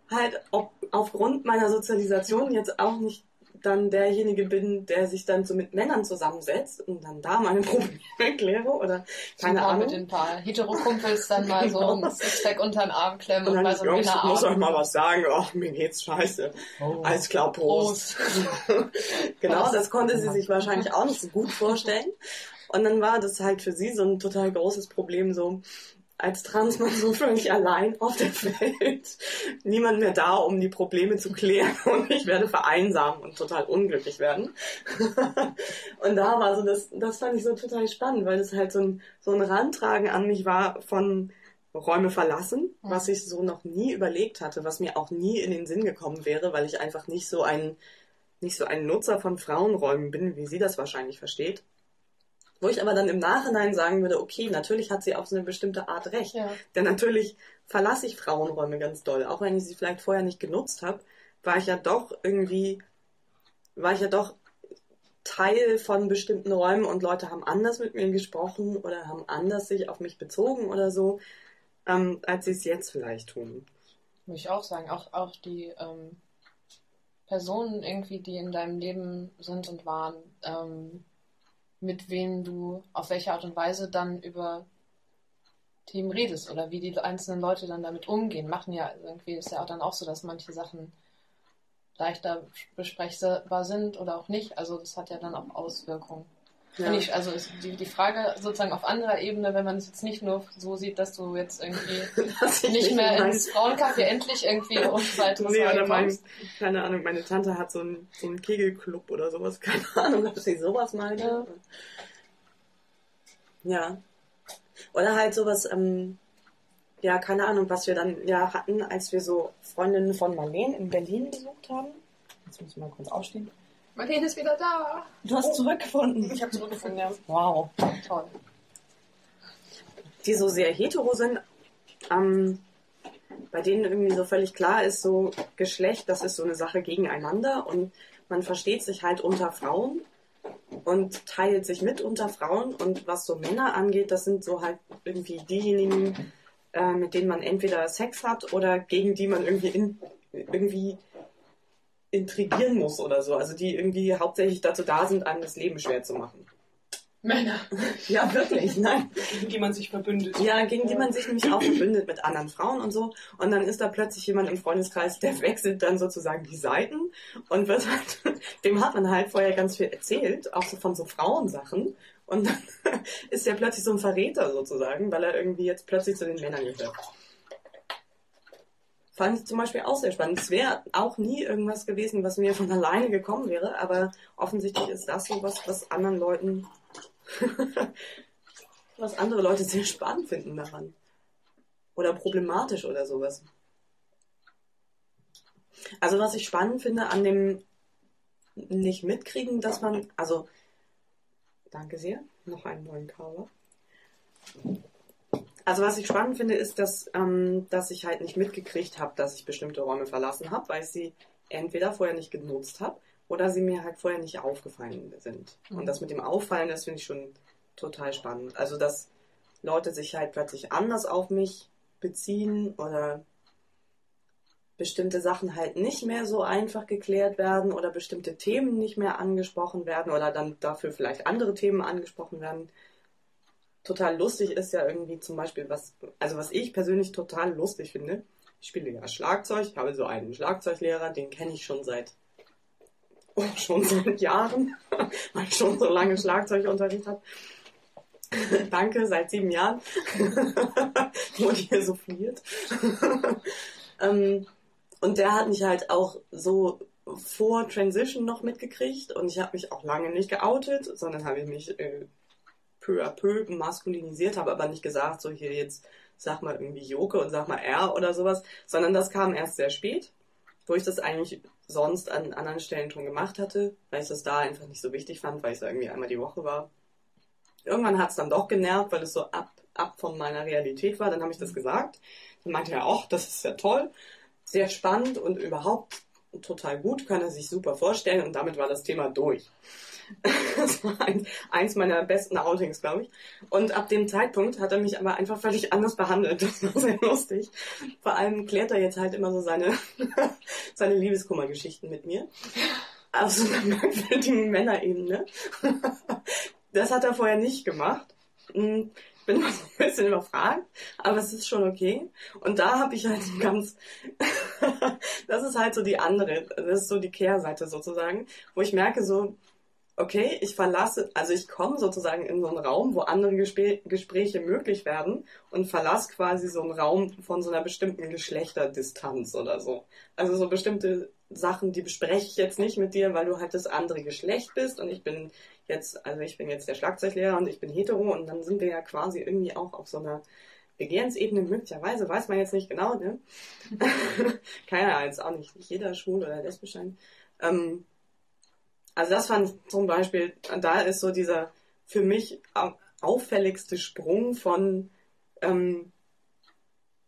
halt ob, aufgrund meiner Sozialisation jetzt auch nicht dann derjenige bin, der sich dann so mit Männern zusammensetzt und dann da meine Probleme kläre oder keine Super, Ahnung. mit den paar Hetero-Kumpels dann mal so Genau. ein Sixpack unter den Arm klemmen Und und, dann, mal so Jungs, ich muss euch mal was sagen, ach, mir geht's scheiße. Oh. Alles klar, Prost. genau, das konnte sie sich wahrscheinlich auch nicht so gut vorstellen. Und dann war das halt für sie so ein total großes Problem, so als Transmann so völlig allein auf der Welt. Niemand mehr da, um die Probleme zu klären. Und ich werde vereinsamen und total unglücklich werden. und da war so das, das fand ich so total spannend, weil das halt so ein, so ein Rantragen an mich war von Räume verlassen, was ich so noch nie überlegt hatte, was mir auch nie in den Sinn gekommen wäre, weil ich einfach nicht so ein, nicht so ein Nutzer von Frauenräumen bin, wie sie das wahrscheinlich versteht. Wo ich aber dann im Nachhinein sagen würde, okay, natürlich hat sie auf so eine bestimmte Art recht. Ja. Denn natürlich verlasse ich Frauenräume ganz doll. Auch wenn ich sie vielleicht vorher nicht genutzt habe, war ich ja doch irgendwie, war ich ja doch Teil von bestimmten Räumen und Leute haben anders mit mir gesprochen oder haben anders sich auf mich bezogen oder so, ähm, als sie es jetzt vielleicht tun. Würde ich auch sagen. Auch, auch die ähm, Personen irgendwie, die in deinem Leben sind und waren, ähm, mit wem du auf welche Art und Weise dann über Themen redest oder wie die einzelnen Leute dann damit umgehen, machen ja irgendwie ist ja auch dann auch so, dass manche Sachen leichter besprechbar sind oder auch nicht. Also das hat ja dann auch Auswirkungen. Ja. Ich, also die, die Frage sozusagen auf anderer Ebene, wenn man es jetzt nicht nur so sieht, dass du jetzt irgendwie nicht mehr in ins Frauencafé endlich irgendwie und weiteres Nee, oder mein, keine Ahnung, meine Tante hat so einen, so einen Kegelclub oder sowas. Keine Ahnung, ob sie sowas meinte. Ja. Ja. Oder halt sowas, ähm, ja, keine Ahnung, was wir dann ja hatten, als wir so Freundinnen von Marlene in Berlin besucht haben. Jetzt muss ich mal kurz aufstehen. Marlene ist wieder da. Du hast zurückgefunden. Ich habe zurückgefunden, ja. Wow. Toll. Die so sehr hetero sind, ähm, bei denen irgendwie so völlig klar ist, so Geschlecht, das ist so eine Sache gegeneinander und man versteht sich halt unter Frauen und teilt sich mit unter Frauen und was so Männer angeht, das sind so halt irgendwie diejenigen, äh, mit denen man entweder Sex hat oder gegen die man irgendwie, in, irgendwie intrigieren muss oder so. Also die irgendwie hauptsächlich dazu da sind, einem das Leben schwer zu machen. Männer. Ja, wirklich, nein. Gegen die man sich verbündet. Ja, gegen die man sich nämlich auch verbündet mit anderen Frauen und so. Und dann ist da plötzlich jemand im Freundeskreis, der wechselt dann sozusagen die Seiten und wird halt, dem hat man halt vorher ganz viel erzählt, auch so von so Frauensachen. Und dann ist er plötzlich so ein Verräter sozusagen, weil er irgendwie jetzt plötzlich zu den Männern gehört. Fand ich zum Beispiel auch sehr spannend. Es wäre auch nie irgendwas gewesen, was mir von alleine gekommen wäre, aber offensichtlich ist das so was, was anderen Leuten, was andere Leute sehr spannend finden daran. Oder problematisch oder sowas. Also was ich spannend finde an dem nicht mitkriegen, dass man, also danke sehr, noch einen neuen Cover. Also was ich spannend finde, ist, dass, ähm, dass ich halt nicht mitgekriegt habe, dass ich bestimmte Räume verlassen habe, weil ich sie entweder vorher nicht genutzt habe oder sie mir halt vorher nicht aufgefallen sind. Mhm. Und das mit dem Auffallen, das finde ich schon total spannend. Also dass Leute sich halt plötzlich anders auf mich beziehen oder bestimmte Sachen halt nicht mehr so einfach geklärt werden oder bestimmte Themen nicht mehr angesprochen werden oder dann dafür vielleicht andere Themen angesprochen werden total lustig ist ja irgendwie zum Beispiel, was, also was ich persönlich total lustig finde, ich spiele ja Schlagzeug, ich habe so einen Schlagzeuglehrer, den kenne ich schon seit oh, schon seit Jahren, weil ich schon so lange Schlagzeugunterricht habe. Danke, seit sieben Jahren. Wurde hier so fliert. ähm, und der hat mich halt auch so vor Transition noch mitgekriegt und ich habe mich auch lange nicht geoutet, sondern habe ich mich äh, peu à peu maskulinisiert, habe aber nicht gesagt, so hier jetzt sag mal irgendwie Joke und sag mal R oder sowas, sondern das kam erst sehr spät, wo ich das eigentlich sonst an anderen Stellen schon gemacht hatte, weil ich das da einfach nicht so wichtig fand, weil ich da irgendwie einmal die Woche war. Irgendwann hat es dann doch genervt, weil es so ab, ab von meiner Realität war. Dann habe ich das gesagt. Dann meinte er auch, das ist ja toll, sehr spannend und überhaupt total gut, kann er sich super vorstellen. Und damit war das Thema durch. Das war ein, eins meiner besten Outings, glaube ich. Und ab dem Zeitpunkt hat er mich aber einfach völlig anders behandelt. Das war sehr lustig. Vor allem klärt er jetzt halt immer so seine, seine Liebeskummergeschichten mit mir. Auf so einer merkwürdigen Männerebene. Das hat er vorher nicht gemacht. Hm, Ich bin noch so ein bisschen überfragt, aber es ist schon okay. Und da habe ich halt ganz, das ist halt so die andere, das ist so die Kehrseite sozusagen, wo ich merke so, okay, ich verlasse, also ich komme sozusagen in so einen Raum, wo andere Gespä Gespräche möglich werden und verlasse quasi so einen Raum von so einer bestimmten Geschlechterdistanz oder so. Also so bestimmte Sachen, die bespreche ich jetzt nicht mit dir, weil du halt das andere Geschlecht bist und ich bin jetzt, also ich bin jetzt der Schlagzeuglehrer und ich bin hetero und dann sind wir ja quasi irgendwie auch auf so einer Begehrensebene möglicherweise, weiß man jetzt nicht genau, ne? Keiner jetzt auch nicht, nicht jeder schwul oder lesbisch sein. Ähm, also das fand ich zum Beispiel, da ist so dieser für mich auffälligste Sprung von ähm,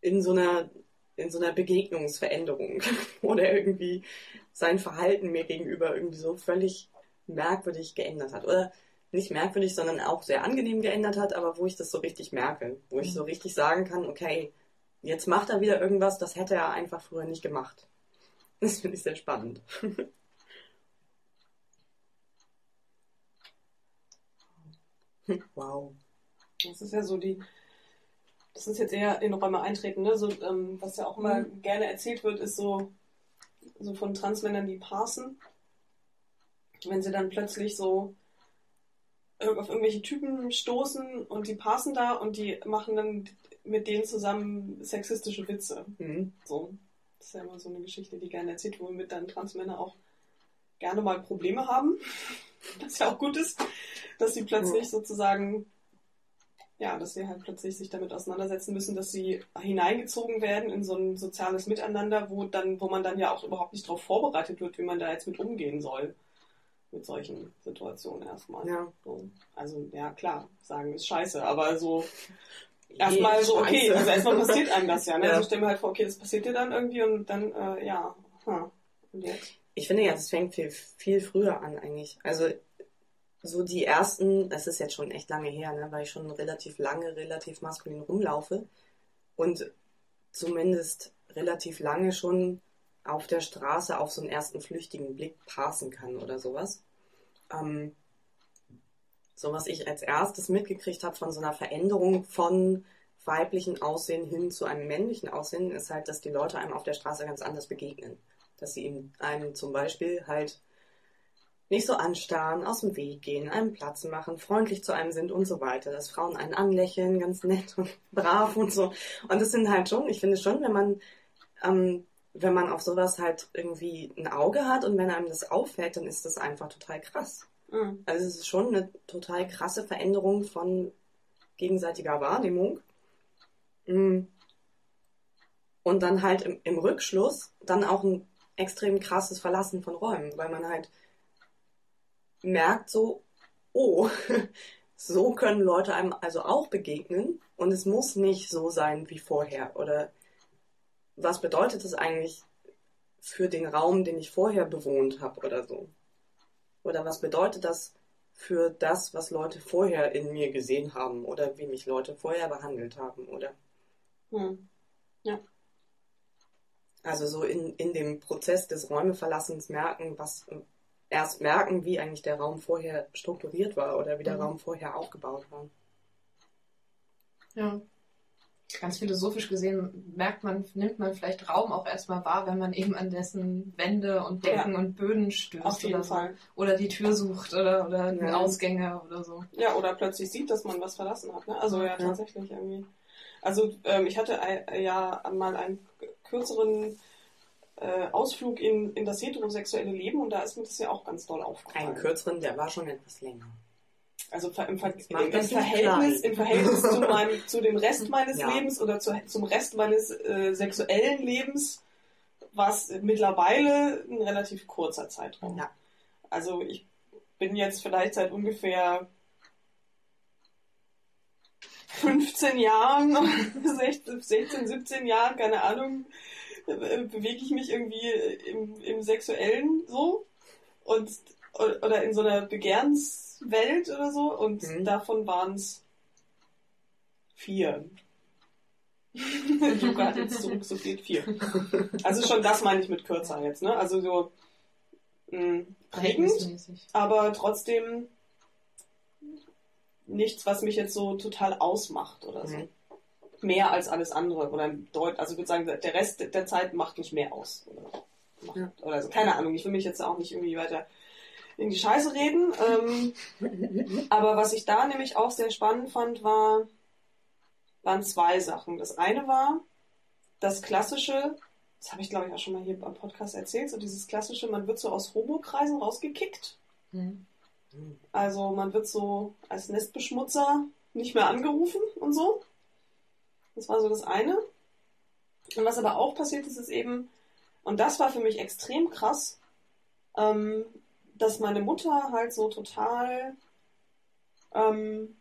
in so einer in so einer Begegnungsveränderung oder irgendwie sein Verhalten mir gegenüber irgendwie so völlig merkwürdig geändert hat. Oder nicht merkwürdig, sondern auch sehr angenehm geändert hat, aber wo ich das so richtig merke, wo ich so richtig sagen kann, okay, jetzt macht er wieder irgendwas, das hätte er einfach früher nicht gemacht. Das finde ich sehr spannend. wow. Das ist ja so die, das ist jetzt eher in Räume eintreten, ne? So, ähm, was ja auch immer Mhm. gerne erzählt wird, ist so, so von Transmännern, die parsen. Wenn sie dann plötzlich so auf irgendwelche Typen stoßen und die parsen da und die machen dann mit denen zusammen sexistische Witze. Mhm. So. Das ist ja immer so eine Geschichte, die gerne erzählt, womit dann Transmänner auch gerne mal Probleme haben. Was ja auch gut ist, dass sie plötzlich sozusagen, ja, dass sie halt plötzlich sich damit auseinandersetzen müssen, dass sie hineingezogen werden in so ein soziales Miteinander, wo dann, wo man dann ja auch überhaupt nicht darauf vorbereitet wird, wie man da jetzt mit umgehen soll. Mit solchen Situationen erstmal. Ja. So. Also, ja, klar, sagen ist scheiße, aber so erstmal so, okay, also erstmal passiert einem das ja. Ne? Ja. Also stell mir halt vor, okay, das passiert dir dann irgendwie und dann, äh, ja, hm. und jetzt? Ich finde ja, es fängt viel, viel früher an eigentlich. Also so die ersten, das ist jetzt schon echt lange her, ne, weil ich schon relativ lange, relativ maskulin rumlaufe. und zumindest relativ lange schon auf der Straße auf so einen ersten flüchtigen Blick passen kann oder sowas. Ähm, so was ich als erstes mitgekriegt habe von so einer Veränderung von weiblichen Aussehen hin zu einem männlichen Aussehen, ist halt, dass die Leute einem auf der Straße ganz anders begegnen. Dass sie einem zum Beispiel halt nicht so anstarren, aus dem Weg gehen, einem Platz machen, freundlich zu einem sind und so weiter. Dass Frauen einen anlächeln, ganz nett und brav und so. Und das sind halt schon, ich finde schon, wenn man, ähm, wenn man auf sowas halt irgendwie ein Auge hat und wenn einem das auffällt, dann ist das einfach total krass. Mhm. Also es ist schon eine total krasse Veränderung von gegenseitiger Wahrnehmung. Mhm. Und dann halt im, im Rückschluss dann auch ein extrem krasses Verlassen von Räumen, weil man halt merkt so, oh, so können Leute einem also auch begegnen und es muss nicht so sein wie vorher. Oder was bedeutet es eigentlich für den Raum, den ich vorher bewohnt habe oder so? Oder was bedeutet das für das, was Leute vorher in mir gesehen haben oder wie mich Leute vorher behandelt haben, oder? Hm. Ja. Also so in, in dem Prozess des Räumeverlassens merken, was erst merken, wie eigentlich der Raum vorher strukturiert war oder wie der mhm. Raum vorher aufgebaut war. Ja. Ganz philosophisch gesehen merkt man, nimmt man vielleicht Raum auch erstmal wahr, wenn man eben an dessen Wände und Decken ja. und Böden stößt oder Fall. so. Oder die Tür sucht oder, oder ja. Ausgänge oder so. Ja, oder plötzlich sieht, dass man was verlassen hat. Ne? Also ja, ja, tatsächlich irgendwie. Also ähm, ich hatte ein, ja mal einen kürzeren äh, Ausflug in, in das heterosexuelle Leben und da ist mir das ja auch ganz doll aufgefallen. Einen kürzeren, der war schon etwas länger. Also im, Ver im, im Verhältnis, im Verhältnis zu, meinem, zu dem Rest meines ja. Lebens oder zu, zum Rest meines äh, sexuellen Lebens war es mittlerweile ein relativ kurzer Zeitraum. Ja. Also ich bin jetzt vielleicht seit ungefähr 15 Jahren, 16, 16 17 Jahren, keine Ahnung, äh, bewege ich mich irgendwie im, im Sexuellen so und oder in so einer Begehrenswelt oder so und mhm. davon waren es vier. Luca hat jetzt zurück, so viel vier. Also schon das meine ich mit kürzer jetzt, ne? Also so mh, hm, prägend, aber trotzdem nichts, was mich jetzt so total ausmacht oder so. Mhm mehr als alles andere. Oder deut also ich würde sagen, der Rest der Zeit macht mich mehr aus. Oder, macht, ja. oder so. Keine Ahnung, ich will mich jetzt auch nicht irgendwie weiter in die Scheiße reden. Ähm, aber was ich da nämlich auch sehr spannend fand, war, waren zwei Sachen. Das eine war das klassische, das habe ich glaube ich auch schon mal hier am Podcast erzählt, so dieses klassische, man wird so aus Homo-Kreisen rausgekickt. Mhm. Also man wird so als Nestbeschmutzer nicht mehr angerufen und so. Das war so das eine. Und was aber auch passiert ist, ist eben, und das war für mich extrem krass, ähm, dass meine Mutter halt so total ähm,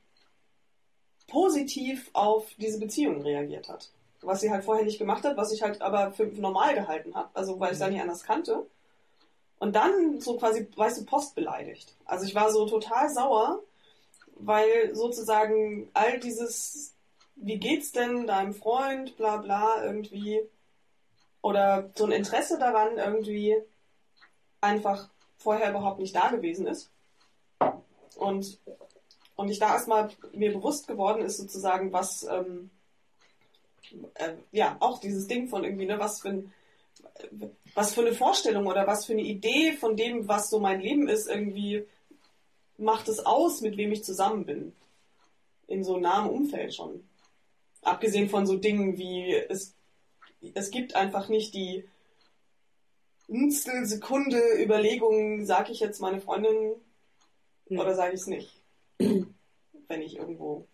positiv auf diese Beziehung reagiert hat. Was sie halt vorher nicht gemacht hat, was ich halt aber für normal gehalten habe, also weil ich es da mhm. nicht anders kannte. Und dann so quasi, weißt du, postbeleidigt. Also ich war so total sauer, weil sozusagen all dieses wie geht's denn deinem Freund, bla bla, irgendwie. Oder so ein Interesse daran irgendwie einfach vorher überhaupt nicht da gewesen ist. Und, und ich da erstmal mir bewusst geworden ist, sozusagen, was, ähm, äh, ja, auch dieses Ding von irgendwie, ne, was für ein, was für eine Vorstellung oder was für eine Idee von dem, was so mein Leben ist, irgendwie macht es aus, mit wem ich zusammen bin. In so nahem Umfeld schon. Abgesehen von so Dingen wie es, es gibt einfach nicht die Sekunde Überlegung, sage ich jetzt meine Freundin hm. oder sage ich es nicht. Wenn ich irgendwo.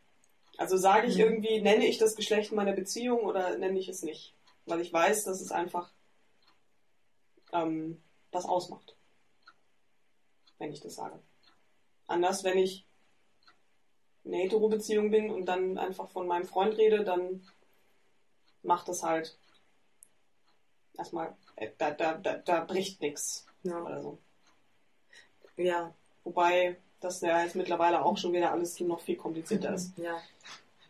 Also sage ich hm. irgendwie, nenne ich das Geschlecht meiner Beziehung oder nenne ich es nicht. Weil ich weiß, dass es einfach ähm, das ausmacht. Wenn ich das sage. Anders, wenn ich eine Hetero-Beziehung bin und dann einfach von meinem Freund rede, dann macht das halt erstmal, äh, da, da, da, da bricht nichts ja. oder so. Ja. Wobei das ja jetzt mittlerweile auch schon wieder alles noch viel komplizierter ist. Ja.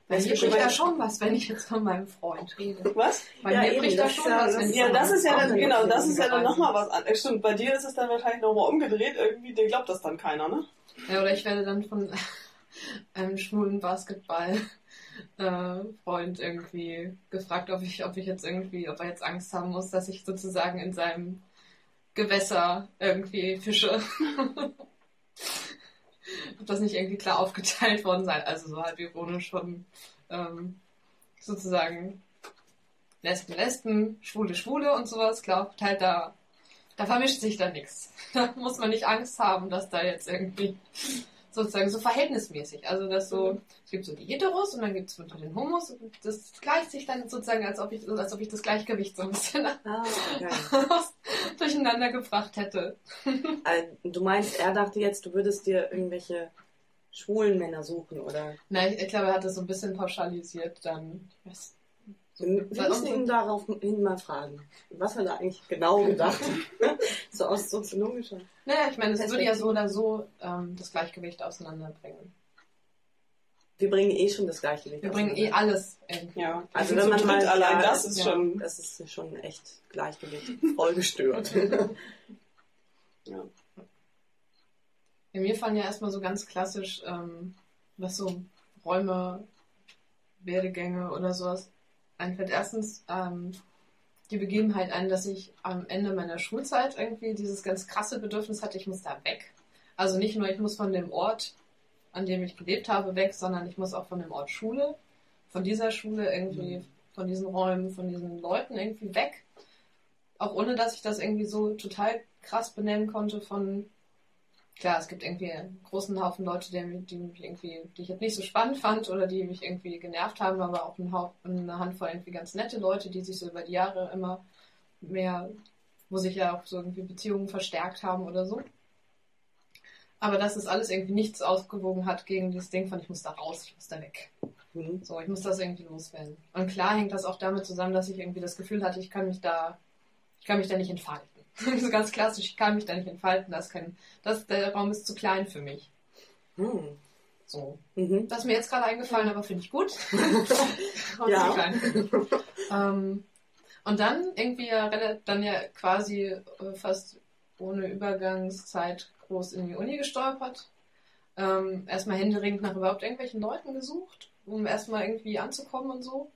Bei Es mir bricht da schon was, wenn ich jetzt von meinem Freund rede. Was? Bei Ja, mir bricht da schon was, wenn Ja, das ist ja dann, genau, das ist ja dann nochmal was anderes. Stimmt, bei dir ist es dann wahrscheinlich nochmal umgedreht irgendwie, dir glaubt das dann keiner, ne? Ja, oder ich werde dann von einem schwulen Basketball äh, Freund irgendwie gefragt, ob ich, ob ich jetzt irgendwie, ob er jetzt Angst haben muss, dass ich sozusagen in seinem Gewässer irgendwie fische. ob das nicht irgendwie klar aufgeteilt worden sei. Also so halb ironisch von ähm, sozusagen Lesben, Lesben, Schwule, Schwule und sowas, klar aufgeteilt, da, da vermischt sich da nichts. Da muss man nicht Angst haben, dass da jetzt irgendwie sozusagen so verhältnismäßig. Also dass so, es gibt so die Heteros und dann gibt es unter den Homos und das gleicht sich dann sozusagen, als ob ich, als ob ich das Gleichgewicht so ein bisschen Ah, durcheinander gebracht hätte. Also, du meinst, er dachte jetzt, du würdest dir irgendwelche schwulen Männer suchen, oder? Nein, ich, ich glaube, er hat das so ein bisschen pauschalisiert dann. Was? Wir wir müssen ihn daraufhin mal fragen, was er da eigentlich genau gedacht hat. so aus soziologischer. Naja, ich meine, es würde ja so oder so ähm, das Gleichgewicht auseinanderbringen. Wir bringen eh schon das Gleichgewicht. Wir bringen eh alles irgendwie. Ja. Also wenn man mal allein ja, das ist ja. schon. Das ist schon echt Gleichgewicht voll gestört. Ja. Ja, mir fallen ja erstmal so ganz klassisch, ähm, was so Räume, Werdegänge oder sowas einfällt. Erstens ähm, die Begebenheit ein, dass ich am Ende meiner Schulzeit irgendwie dieses ganz krasse Bedürfnis hatte, ich muss da weg. Also nicht nur, ich muss von dem Ort, an dem ich gelebt habe, weg, sondern ich muss auch von dem Ort Schule, von dieser Schule irgendwie, von diesen Räumen, von diesen Leuten irgendwie weg. Auch ohne, dass ich das irgendwie so total krass benennen konnte von klar, es gibt irgendwie einen großen Haufen Leute, die, die mich irgendwie, die ich jetzt nicht so spannend fand oder die mich irgendwie genervt haben, aber auch ein Haufen, eine Handvoll irgendwie ganz nette Leute, die sich so über die Jahre immer mehr, wo sich ja auch so irgendwie Beziehungen verstärkt haben oder so. Aber dass es alles irgendwie nichts ausgewogen hat gegen dieses Ding von ich muss da raus, ich muss da weg. Hm. So, ich muss das irgendwie loswerden. Und klar hängt das auch damit zusammen, dass ich irgendwie das Gefühl hatte, ich kann mich da, ich kann mich da nicht entfalten. so ganz klassisch, ich kann mich da nicht entfalten, das kann, das, der Raum ist zu klein für mich. Hm. So. Mhm. Das ist mir jetzt gerade eingefallen, aber finde ich gut. Raum Ja. zu klein. Ähm, und dann irgendwie ja, dann ja quasi äh, fast ohne Übergangszeit groß in die Uni gestolpert. Ähm, erstmal händeringend nach überhaupt irgendwelchen Leuten gesucht, um erstmal irgendwie anzukommen und so.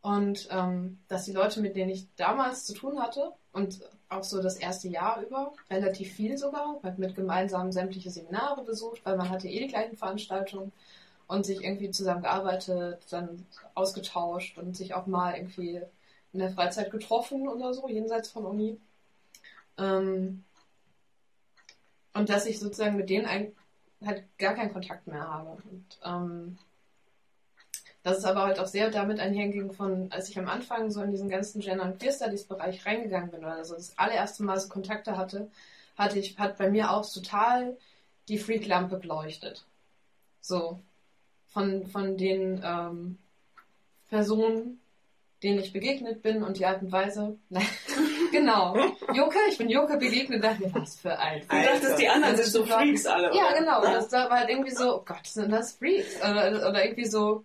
Und ähm, dass die Leute, mit denen ich damals zu tun hatte und auch so das erste Jahr über, relativ viel sogar, halt mit gemeinsam sämtliche Seminare besucht, weil man hatte eh die gleichen Veranstaltungen und sich irgendwie zusammengearbeitet, dann ausgetauscht und sich auch mal irgendwie in der Freizeit getroffen oder so, jenseits von Uni. Ähm, und dass ich sozusagen mit denen halt gar keinen Kontakt mehr habe. Und, ähm, das ist aber halt auch sehr damit einherging von, als ich am Anfang so in diesen ganzen Gender- und Queer Studies Bereich reingegangen bin oder so das allererste Mal so Kontakte hatte, hatte ich, hat bei mir auch total die Freak-Lampe beleuchtet. So. Von, von den ähm, Personen, denen ich begegnet bin und die Art und Weise. Nein, genau. Joke, ich bin Joke begegnet, dachte mir, was für ein Du dachtest, die anderen sind so Freaks alle. ja, oder? genau. Das da war halt irgendwie so, oh Gott, sind das Freaks? Oder, oder irgendwie so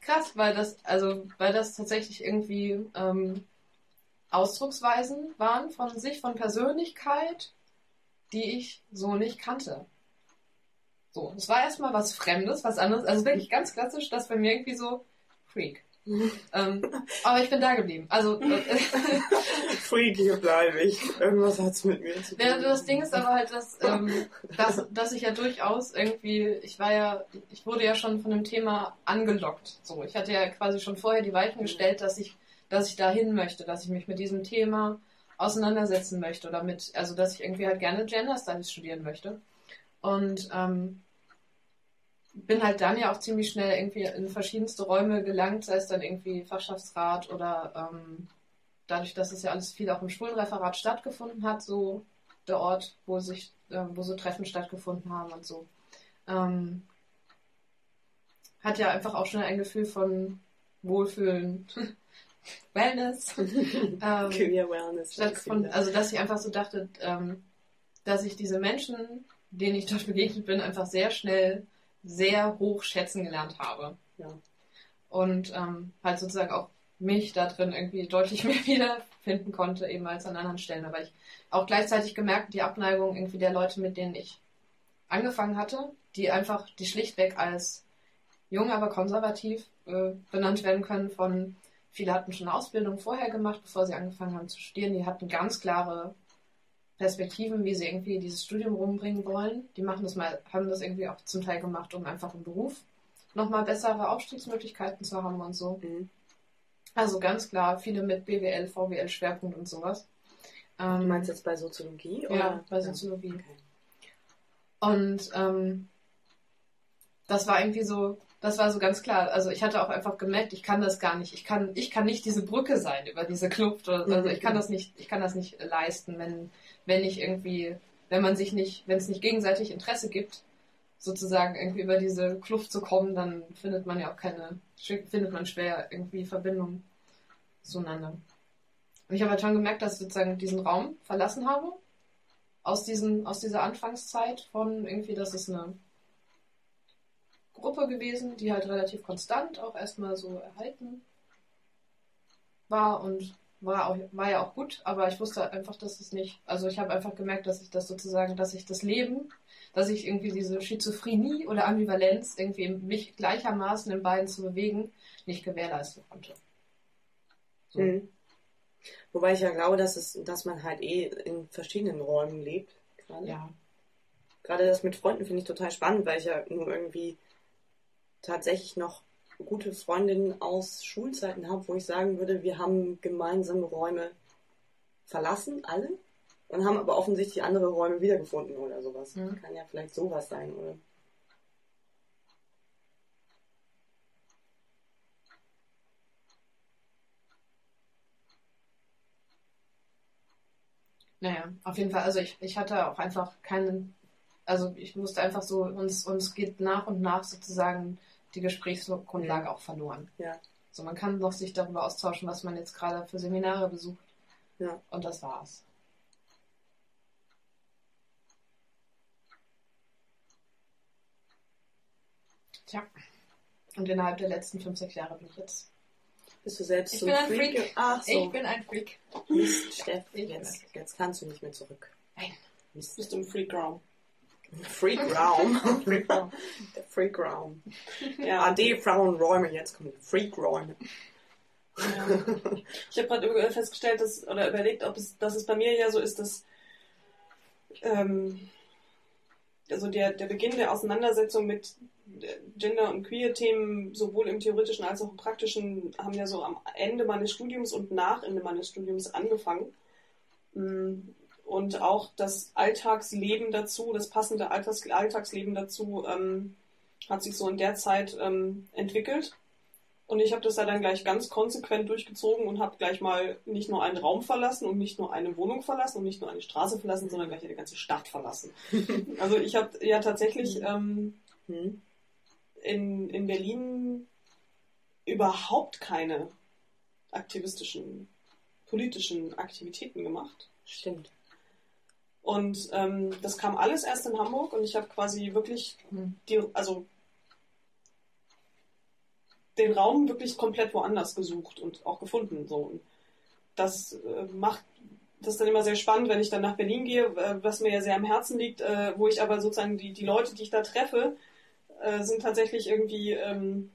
krass, weil das, also, weil das tatsächlich irgendwie ähm, Ausdrucksweisen waren von sich, von Persönlichkeit, die ich so nicht kannte. So, es war erstmal was Fremdes, was anderes, also wirklich ganz klassisch, das bei mir irgendwie so Freak. Ähm, aber ich bin da geblieben. Also, äh, Freak, hier bleibe ich. Irgendwas hat's mit mir zu tun. Ja, das Ding ist aber halt, dass, ähm, dass, dass ich ja durchaus irgendwie, ich war ja, ich wurde ja schon von dem Thema angelockt. So, ich hatte ja quasi schon vorher die Weichen gestellt, dass ich, dass ich dahin möchte, dass ich mich mit diesem Thema auseinandersetzen möchte oder mit, also dass ich irgendwie halt gerne Gender Studies studieren möchte. Und ähm, bin halt dann ja auch ziemlich schnell irgendwie in verschiedenste Räume gelangt, sei es dann irgendwie Fachschaftsrat oder ähm, dadurch, dass es ja alles viel auch im Schwulenreferat stattgefunden hat, so der Ort, wo sich, äh, wo so Treffen stattgefunden haben und so, ähm, hat ja einfach auch schnell ein Gefühl von Wohlfühlen, Wellness, ähm, Wellness. stattgefunden. Also dass ich einfach so dachte, ähm, dass ich diese Menschen, denen ich dort begegnet bin, einfach sehr schnell sehr hoch schätzen gelernt habe. Ja. und ähm, halt sozusagen auch mich da drin irgendwie deutlich mehr wiederfinden konnte, eben als an anderen Stellen. Aber ich auch gleichzeitig gemerkt, die Abneigung irgendwie der Leute, mit denen ich angefangen hatte, die einfach, die schlichtweg als jung, aber konservativ äh, benannt werden können von, viele hatten schon Ausbildung vorher gemacht, bevor sie angefangen haben zu studieren, die hatten ganz klare Perspektiven, wie sie irgendwie dieses Studium rumbringen wollen. Die machen das mal, haben das irgendwie auch zum Teil gemacht, um einfach im Beruf nochmal bessere Aufstiegsmöglichkeiten zu haben und so. Mhm. Also ganz klar, viele mit BWL, VWL Schwerpunkt und sowas. Ähm, Du meinst jetzt bei Soziologie? Oder? ja, bei Soziologie. Okay. Und ähm, das war irgendwie so, das war so ganz klar. Also ich hatte auch einfach gemerkt, ich kann das gar nicht. Ich kann, ich kann nicht diese Brücke sein über diese Kluft. Also ich kann das nicht, ich kann das nicht leisten, wenn, wenn ich irgendwie, wenn man sich nicht, wenn es nicht gegenseitig Interesse gibt, sozusagen irgendwie über diese Kluft zu kommen, dann findet man ja auch keine, findet man schwer irgendwie Verbindungen zueinander. Und ich habe halt schon gemerkt, dass ich sozusagen diesen Raum verlassen habe. Aus, diesen, aus dieser Anfangszeit von irgendwie, das ist eine Gruppe gewesen, die halt relativ konstant auch erstmal so erhalten war und war, auch, war ja auch gut, aber ich wusste einfach, dass es nicht, also ich habe einfach gemerkt, dass ich das sozusagen, dass ich das Leben, dass ich irgendwie diese Schizophrenie oder Ambivalenz irgendwie mich gleichermaßen in beiden zu bewegen, nicht gewährleisten konnte. So. Mhm. Wobei ich ja glaube, dass, es, dass man halt eh in verschiedenen Räumen lebt. Gerade, Ja. gerade das mit Freunden finde ich total spannend, weil ich ja nur irgendwie tatsächlich noch gute Freundinnen aus Schulzeiten habe, wo ich sagen würde, wir haben gemeinsame Räume verlassen, alle, und haben aber offensichtlich andere Räume wiedergefunden oder sowas. Mhm. Kann ja vielleicht sowas sein, oder? Naja, auf jeden Fall, also ich, ich hatte auch einfach keinen, also ich musste einfach so, uns, uns geht nach und nach sozusagen die Gesprächsgrundlage auch verloren. Ja. So, man kann noch sich darüber austauschen, was man jetzt gerade für Seminare besucht. Ja. Und das war's. Tja. Und innerhalb der letzten fünf, sechs Jahre bin ich jetzt. Bist du selbst Ich so bin ein Freak? Freak. Ach so. Ich bin ein Freak. Mist, Steff, jetzt, jetzt kannst du nicht mehr zurück. Nein. Mist. Bist du im Freak Raum. Freak Raum. Freak Raum. Der Freak Raum. Ja, AD Frauenräume, jetzt kommen die Freak Räume. Ja. Ich habe gerade festgestellt, dass, oder überlegt, ob es, dass es bei mir ja so ist, dass ähm, also der, der Beginn der Auseinandersetzung mit Gender- und Queer-Themen sowohl im theoretischen als auch im praktischen haben ja so am Ende meines Studiums und nach Ende meines Studiums angefangen. Und auch das Alltagsleben dazu, das passende Alltags Alltagsleben dazu, ähm, hat sich so in der Zeit ähm, entwickelt. Und ich habe das da dann gleich ganz konsequent durchgezogen und habe gleich mal nicht nur einen Raum verlassen und nicht nur eine Wohnung verlassen und nicht nur eine Straße verlassen, sondern gleich eine ganze Stadt verlassen. also ich habe ja tatsächlich ähm, Hm? in, in Berlin überhaupt keine aktivistischen, politischen Aktivitäten gemacht. Stimmt. Und ähm, das kam alles erst in Hamburg und ich habe quasi wirklich Hm. die, also den Raum wirklich komplett woanders gesucht und auch gefunden. So. Und das äh, macht das dann immer sehr spannend, wenn ich dann nach Berlin gehe, äh, was mir ja sehr am Herzen liegt, äh, wo ich aber sozusagen die, die Leute, die ich da treffe, äh, sind tatsächlich irgendwie, ähm,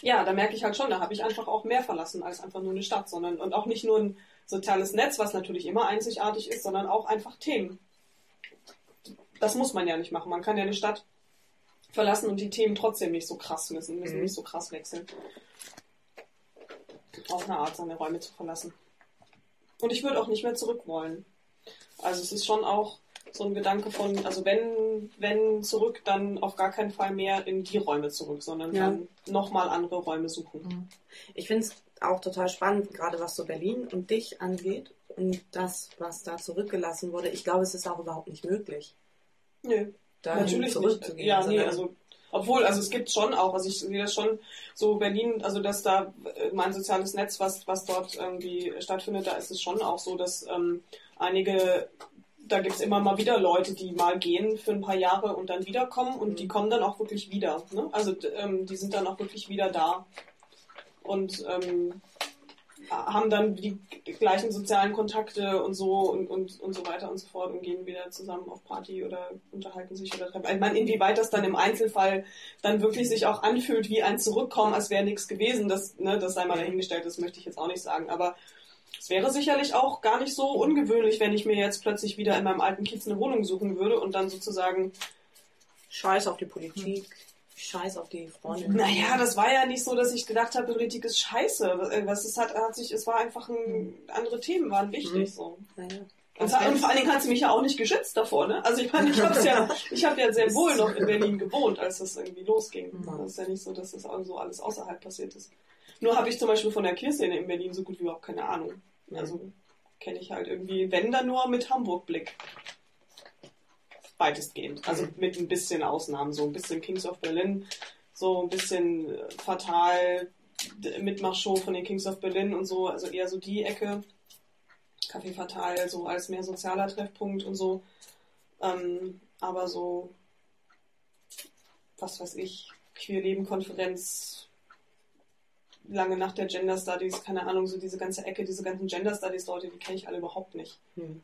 ja, da merke ich halt schon, da habe ich einfach auch mehr verlassen als einfach nur eine Stadt, sondern und auch nicht nur ein soziales Netz, was natürlich immer einzigartig ist, sondern auch einfach Themen. Das muss man ja nicht machen. Man kann ja eine Stadt verlassen und die Themen trotzdem nicht so krass müssen, müssen Mhm. nicht so krass wechseln. Auf eine Art, seine Räume zu verlassen. Und ich würde auch nicht mehr zurück wollen. Also es ist schon auch so ein Gedanke von, also wenn, wenn zurück, dann auf gar keinen Fall mehr in die Räume zurück, sondern Ja. dann nochmal andere Räume suchen. Ich finde es auch total spannend, gerade was so Berlin und dich angeht und das, was da zurückgelassen wurde. Ich glaube, es ist auch überhaupt nicht möglich, Nö. da Natürlich nicht. zurückzugehen. Ja, nee, also obwohl, also es gibt schon auch, also ich sehe das schon so Berlin, also dass da äh, mein soziales Netz, was, was dort irgendwie stattfindet, da ist es schon auch so, dass ähm, einige, da gibt es immer mal wieder Leute, die mal gehen für ein paar Jahre und dann wiederkommen und Mhm. die kommen dann auch wirklich wieder. Ne? Also ähm, die sind dann auch wirklich wieder da. Und ähm, haben dann die gleichen sozialen Kontakte und so und, und, und so weiter und so fort und gehen wieder zusammen auf Party oder unterhalten sich oder treffen. Ich meine, inwieweit das dann im Einzelfall dann wirklich sich auch anfühlt wie ein Zurückkommen, als wäre nichts gewesen, das, ne, das sei mal dahingestellt, das möchte ich jetzt auch nicht sagen. Aber es wäre sicherlich auch gar nicht so ungewöhnlich, wenn ich mir jetzt plötzlich wieder in meinem alten Kiez eine Wohnung suchen würde und dann sozusagen Scheiß auf die Politik, Scheiß auf die Freundin. Naja, das war ja nicht so, dass ich gedacht habe, Politik ist scheiße. Was es hat, hat sich, es war einfach ein, andere Themen waren wichtig. Mhm. So. Naja. Und, vor- und vor allen Dingen hat sie mich ja auch nicht geschützt davor, ne? Also ich meine, ich habe ja, ich habe ja sehr wohl noch in Berlin gewohnt, als das irgendwie losging. Mhm. Das ist ja nicht so, dass das so alles außerhalb passiert ist. Nur habe ich zum Beispiel von der Queerszene in Berlin so gut wie überhaupt keine Ahnung. Also kenne ich halt irgendwie, wenn dann nur mit Hamburg-Blick. Weitestgehend. Also mit ein bisschen Ausnahmen, so ein bisschen Kings of Berlin, so ein bisschen äh, fatal Mitmachshow von den Kings of Berlin und so, also eher so die Ecke. Café Fatal so als mehr sozialer Treffpunkt und so. Ähm, aber so, was weiß ich, Queerleben-Konferenz, lange nach der Gender Studies, keine Ahnung, so diese ganze Ecke, diese ganzen Gender Studies-Leute, die kenne ich alle überhaupt nicht. Hm.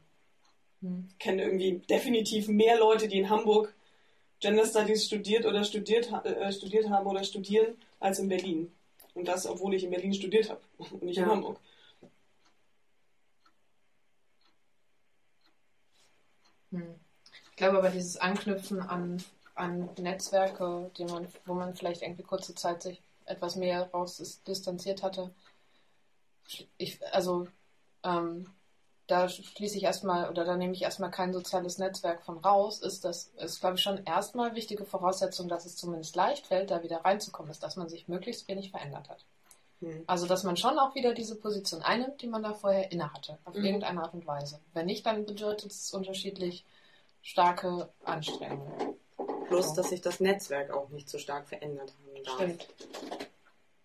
Hm. Ich kenne irgendwie definitiv mehr Leute, die in Hamburg Gender Studies studiert oder studiert, äh, studiert haben oder studieren, als in Berlin. Und das, obwohl ich in Berlin studiert habe und nicht in Ja. Hamburg. Hm. Ich glaube aber dieses Anknüpfen an, an Netzwerke, man, wo man vielleicht irgendwie kurze Zeit sich etwas mehr raus dis- distanziert hatte. Ich, also ähm, da schließe ich erstmal oder da nehme ich erstmal kein soziales Netzwerk von raus, ist das ist glaube ich schon erstmal wichtige Voraussetzung, dass es zumindest leicht fällt, da wieder reinzukommen, ist, dass man sich möglichst wenig verändert hat. Hm. Also, dass man schon auch wieder diese Position einnimmt, die man da vorher inne hatte, auf Mhm. irgendeine Art und Weise. Wenn nicht, dann bedeutet es unterschiedlich starke Anstrengungen. Plus, dass sich das Netzwerk auch nicht so stark verändert haben darf. Stimmt.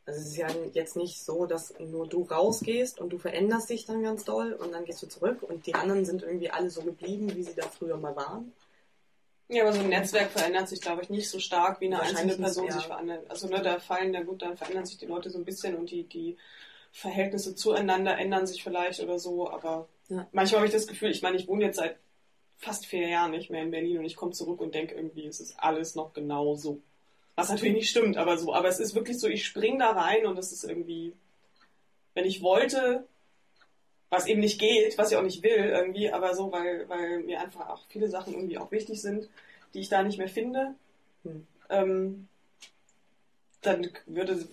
Also es ist ja jetzt nicht so, dass nur du rausgehst und du veränderst dich dann ganz doll und dann gehst du zurück und die anderen sind irgendwie alle so geblieben, wie sie da früher mal waren. Ja, aber so ein Netzwerk verändert sich, glaube ich, nicht so stark, wie eine einzelne Person sich verändert. Also ne, da fallen, da gut, dann verändern sich die Leute so ein bisschen und die, die Verhältnisse zueinander ändern sich vielleicht oder so, aber Ja. manchmal habe ich das Gefühl, ich meine, ich wohne jetzt seit fast vier Jahren nicht mehr in Berlin und ich komme zurück und denke irgendwie, es ist alles noch genau so. Was natürlich nicht stimmt, aber so. Aber es ist wirklich so, ich spring da rein und es ist irgendwie, wenn ich wollte, was eben nicht geht, was ich auch nicht will irgendwie, aber so, weil, weil mir einfach auch viele Sachen irgendwie auch wichtig sind, die ich da nicht mehr finde, Hm. ähm, dann würde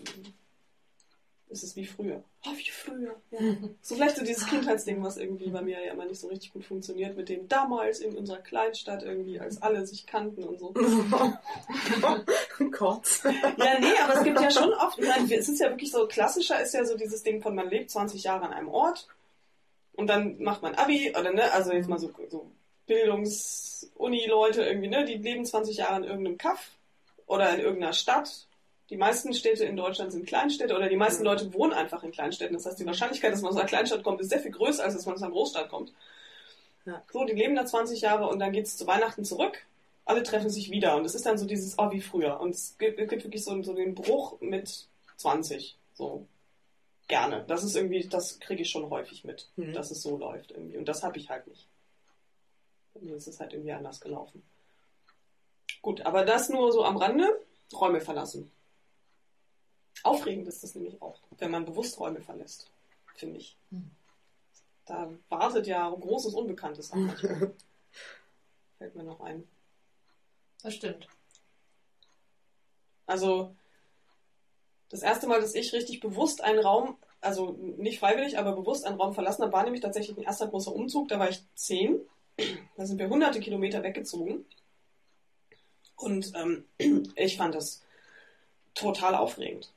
ist es wie früher. Oh, wie früher. Ja. So vielleicht so dieses Kindheitsding, was irgendwie bei mir ja immer nicht so richtig gut funktioniert, mit dem damals in unserer Kleinstadt irgendwie, als alle sich kannten und so. Kurz. Ja, nee, aber es gibt ja schon oft, meine, es ist ja wirklich so, klassischer ist ja so dieses Ding von, man lebt 20 Jahre an einem Ort und dann macht man Abi, oder ne, also jetzt mal so, so Bildungs-Uni-Leute irgendwie, ne, die leben 20 Jahre in irgendeinem Kaff oder in irgendeiner Stadt. Die meisten Städte in Deutschland sind Kleinstädte oder die meisten Leute wohnen einfach in Kleinstädten. Das heißt, die Wahrscheinlichkeit, dass man aus einer Kleinstadt kommt, ist sehr viel größer, als dass man aus einer Großstadt kommt. Ja. So, die leben da 20 Jahre und dann geht's zu Weihnachten zurück alle treffen sich wieder und es ist dann so dieses, oh, wie früher. Und es gibt, es gibt wirklich so, so den Bruch mit 20. So. Gerne. Das ist irgendwie, das kriege ich schon häufig mit, Mhm. dass es so läuft irgendwie. Und das habe ich halt nicht. Mir ist es halt irgendwie anders gelaufen. Gut, aber das nur so am Rande. Räume verlassen. Aufregend ist das nämlich auch, wenn man bewusst Räume verlässt, finde ich. Mhm. Da wartet ja großes Unbekanntes an. Fällt mir noch ein. Das stimmt. Also das erste Mal, dass ich richtig bewusst einen Raum, also nicht freiwillig, aber bewusst einen Raum verlassen habe, war nämlich tatsächlich ein erster großer Umzug. Da war ich zehn. Da sind wir hunderte Kilometer weggezogen. Und ähm, ich fand das total aufregend.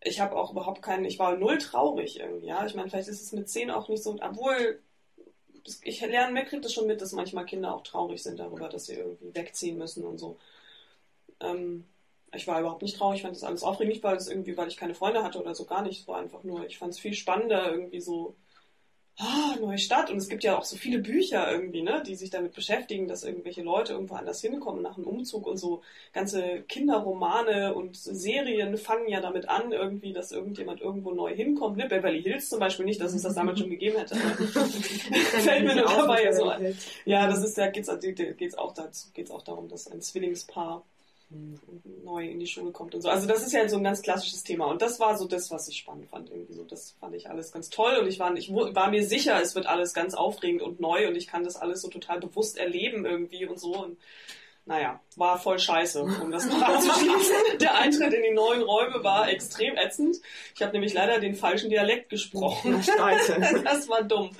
Ich habe auch überhaupt keinen, ich war null traurig irgendwie, ja. Ich meine, vielleicht ist es mit zehn auch nicht so, obwohl ich lerne, mir kriegt es schon mit, dass manchmal Kinder auch traurig sind darüber, dass sie irgendwie wegziehen müssen und so. Ähm, ich war überhaupt nicht traurig, ich fand das alles aufregend, nicht weil es irgendwie, weil ich keine Freunde hatte oder so gar nicht. Es war einfach nur, ich fand es viel spannender, irgendwie so ah, neue Stadt. Und es gibt ja auch so viele Bücher irgendwie, ne, die sich damit beschäftigen, dass irgendwelche Leute irgendwo anders hinkommen nach einem Umzug und so ganze Kinderromane und Serien fangen ja damit an, irgendwie, dass irgendjemand irgendwo neu hinkommt. Ne? Beverly Hills zum Beispiel nicht, dass es das damals schon gegeben hätte. Fällt mir nur dabei so ein. Ja, das ist, da geht's, geht's auch dazu, geht's auch darum, dass ein Zwillingspaar neu in die Schule kommt und so. Also das ist ja so ein ganz klassisches Thema und das war so das, was ich spannend fand irgendwie so. Das fand ich alles ganz toll und ich war, ich war mir sicher, es wird alles ganz aufregend und neu und ich kann das alles so total bewusst erleben irgendwie und so und naja, war voll scheiße, um das noch abzuschließen. Der Eintritt in die neuen Räume war extrem ätzend. Ich habe nämlich leider den falschen Dialekt gesprochen. Scheiße. Das war dumm.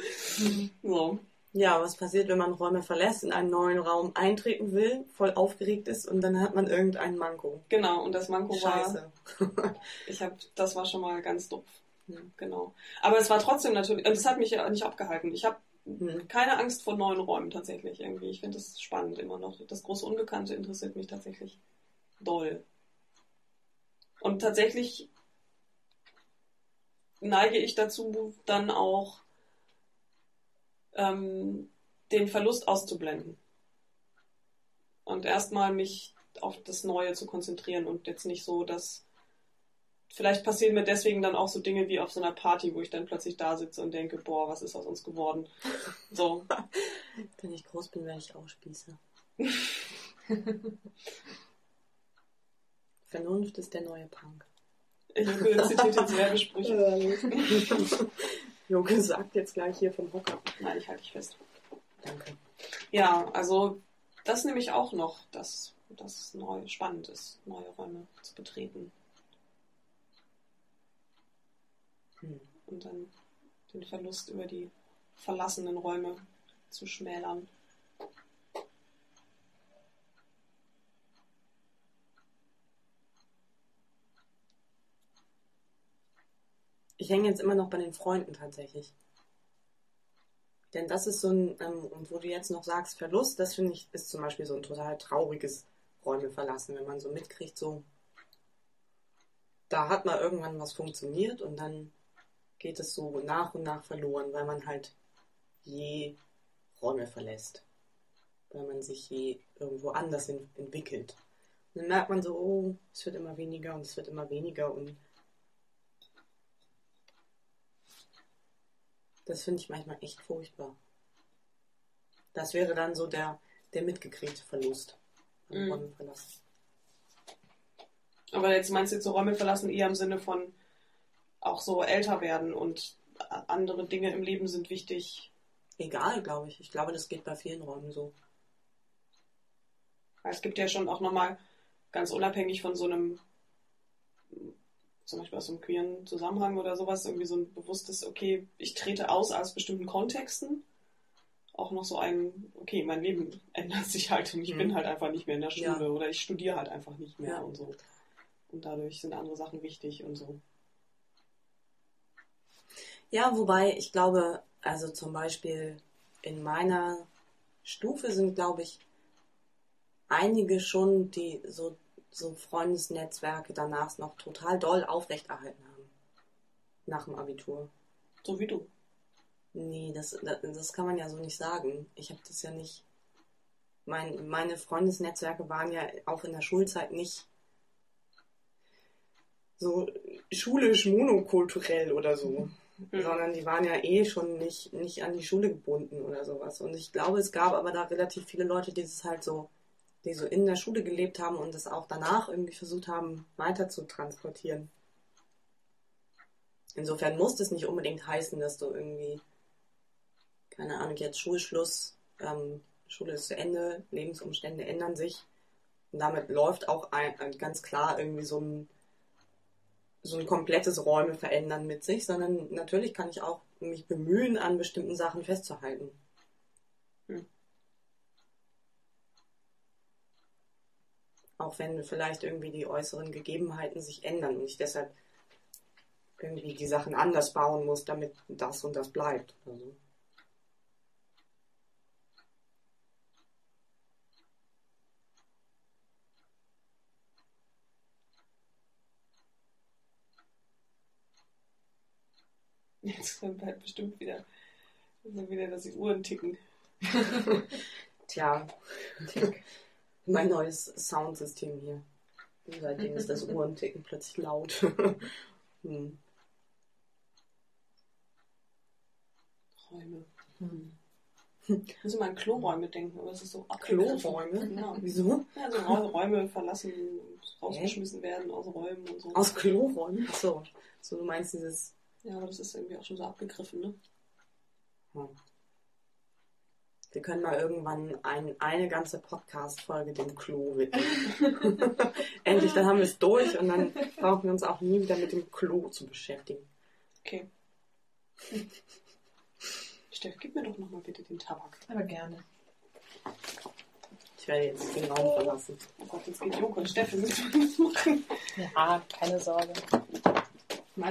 So. Ja, was passiert, wenn man Räume verlässt, in einen neuen Raum eintreten will, voll aufgeregt ist und dann hat man irgendein Manko. Genau, und das Manko Scheiße. war. ich habe, das war schon mal ganz doof. Ja. Genau. Aber es war trotzdem natürlich, das hat mich ja nicht abgehalten. Ich habe hm. keine Angst vor neuen Räumen tatsächlich irgendwie. Ich finde das spannend immer noch. Das große Unbekannte interessiert mich tatsächlich doll. Und tatsächlich neige ich dazu, dann auch ähm, den Verlust auszublenden. Und erstmal mich auf das Neue zu konzentrieren und jetzt nicht so, dass vielleicht passieren mir deswegen dann auch so Dinge wie auf so einer Party, wo ich dann plötzlich da sitze und denke, boah, was ist aus uns geworden? So. Wenn ich groß bin, werde ich auch Spießer. Vernunft ist der neue Punk. Ich zitiert jetzt Werbesprüche. Junge sagt jetzt gleich hier vom Hocker. Nein, ich halte dich fest. Danke. Ja, also das nehme ich auch noch, dass das neu spannend ist, neue Räume zu betreten. Hm. Und dann den Verlust über die verlassenen Räume zu schmälern. Ich hänge jetzt immer noch bei den Freunden tatsächlich. Denn das ist so ein, ähm, und wo du jetzt noch sagst, Verlust, das finde ich, ist zum Beispiel so ein total trauriges Räume verlassen, wenn man so mitkriegt, so, da hat mal irgendwann was funktioniert und dann geht es so nach und nach verloren, weil man halt je Räume verlässt. Weil man sich je irgendwo anders entwickelt. Und dann merkt man so, oh, es wird immer weniger und es wird immer weniger und Das finde ich manchmal echt furchtbar. Das wäre dann so der, der mitgekriegte Verlust. Mhm. Räume verlassen. Aber jetzt meinst du jetzt so Räume verlassen eher im Sinne von auch so älter werden und andere Dinge im Leben sind wichtig. Egal, glaube ich. Ich glaube, das geht bei vielen Räumen so. Es gibt ja schon auch nochmal ganz unabhängig von so einem zum Beispiel aus einem queeren Zusammenhang oder sowas, irgendwie so ein bewusstes, okay, ich trete aus aus bestimmten Kontexten. Auch noch so ein, okay, mein Leben ändert sich halt und ich mhm. bin halt einfach nicht mehr in der Schule ja. oder ich studiere halt einfach nicht mehr ja. und so. Und dadurch sind andere Sachen wichtig und so. Ja, wobei ich glaube, also zum Beispiel in meiner Stufe sind, glaube ich, einige schon, die so so Freundesnetzwerke danach noch total doll aufrechterhalten haben. Nach dem Abitur. So wie du. Nee, das, das, das kann man ja so nicht sagen. Ich habe das ja nicht. Mein, meine Freundesnetzwerke waren ja auch in der Schulzeit nicht so schulisch monokulturell oder so. Mhm. Sondern die waren ja eh schon nicht, nicht an die Schule gebunden oder sowas. Und ich glaube, es gab aber da relativ viele Leute, die es halt so die so in der Schule gelebt haben und das auch danach irgendwie versucht haben, weiter zu transportieren. Insofern muss das nicht unbedingt heißen, dass du irgendwie, keine Ahnung, jetzt Schulschluss, ähm, Schule ist zu Ende, Lebensumstände ändern sich. Und damit läuft auch ein, ein ganz klar irgendwie so ein, so ein komplettes Räume verändern mit sich, sondern natürlich kann ich auch mich bemühen, an bestimmten Sachen festzuhalten. Auch wenn vielleicht irgendwie die äußeren Gegebenheiten sich ändern und ich deshalb irgendwie die Sachen anders bauen muss, damit das und das bleibt. Also. Jetzt kommt halt bestimmt wieder Also wieder, dass die Uhren ticken. Tja, mein neues Soundsystem hier. Und seitdem ist das Uhrenticken plötzlich laut. hm. Räume. Hm. Muss immer an Kloräume denken, aber es ist so Kloräume? Genau. Wieso? Ja, so Ra- Räume verlassen und rausgeschmissen werden aus Räumen und so. Aus Kloräumen? So. so, du meinst dieses. Ja, aber das ist irgendwie auch schon so abgegriffen, ne? Hm. Wir können mal irgendwann ein, eine ganze Podcast-Folge dem Klo widmen. Endlich, dann haben wir es durch und dann brauchen wir uns auch nie wieder mit dem Klo zu beschäftigen. Okay. Steff, gib mir doch nochmal bitte den Tabak. Aber gerne. Ich werde jetzt den Raum verlassen. Oh Gott, jetzt geht Joko und Steff, wir müssen was machen. Ja, keine Sorge.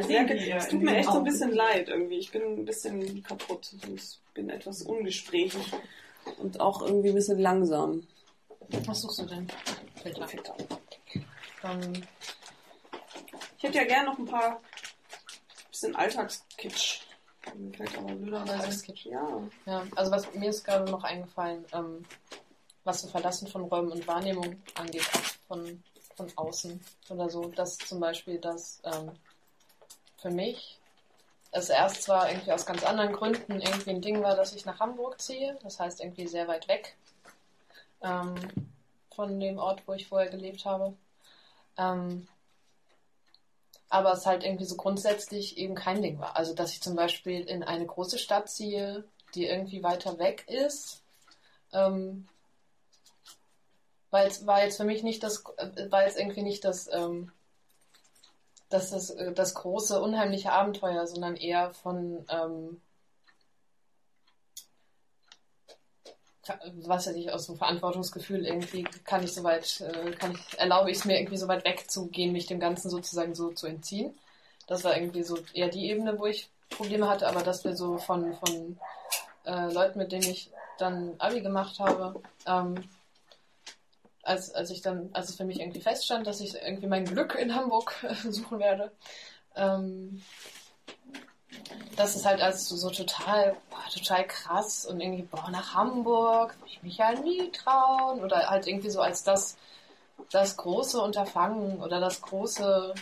Sehen, wie ihr es tut mir echt so ein bisschen leid irgendwie. Ich bin ein bisschen kaputt und bin etwas ungesprächig. Und auch irgendwie ein bisschen langsam. Was suchst du denn? Filter. Filter. Ähm, Ich hätte ja gerne noch ein paar bisschen Alltagskitsch. Alltagskitsch. Ja. ja, also was mir ist gerade noch eingefallen, ähm, was so Verlassen von Räumen und Wahrnehmung angeht, von, von außen oder so, dass zum Beispiel das ähm, für mich es erst zwar irgendwie aus ganz anderen Gründen irgendwie ein Ding war, dass ich nach Hamburg ziehe, das heißt irgendwie sehr weit weg ähm, von dem Ort, wo ich vorher gelebt habe. Ähm, aber es halt irgendwie so grundsätzlich eben kein Ding war. Also, dass ich zum Beispiel in eine große Stadt ziehe, die irgendwie weiter weg ist, ähm, war, jetzt, war jetzt für mich nicht das, äh, war jetzt irgendwie nicht das, ähm, das, das, äh, das große, unheimliche Abenteuer, sondern eher von, ähm, was weiß ich, aus dem Verantwortungsgefühl irgendwie kann ich soweit, äh, kann ich, erlaube ich es mir irgendwie so weit wegzugehen, mich dem Ganzen sozusagen so zu entziehen. Das war irgendwie so eher die Ebene, wo ich Probleme hatte, aber dass wir so von, von äh, Leuten, mit denen ich dann Abi gemacht habe, ähm, als, als ich dann, als es für mich irgendwie feststand, dass ich irgendwie mein Glück in Hamburg suchen werde, ähm, das ist halt als so, total, boah, total krass und irgendwie, boah, nach Hamburg, will ich mich ja nie trauen oder halt irgendwie so als das, das große Unterfangen oder das große,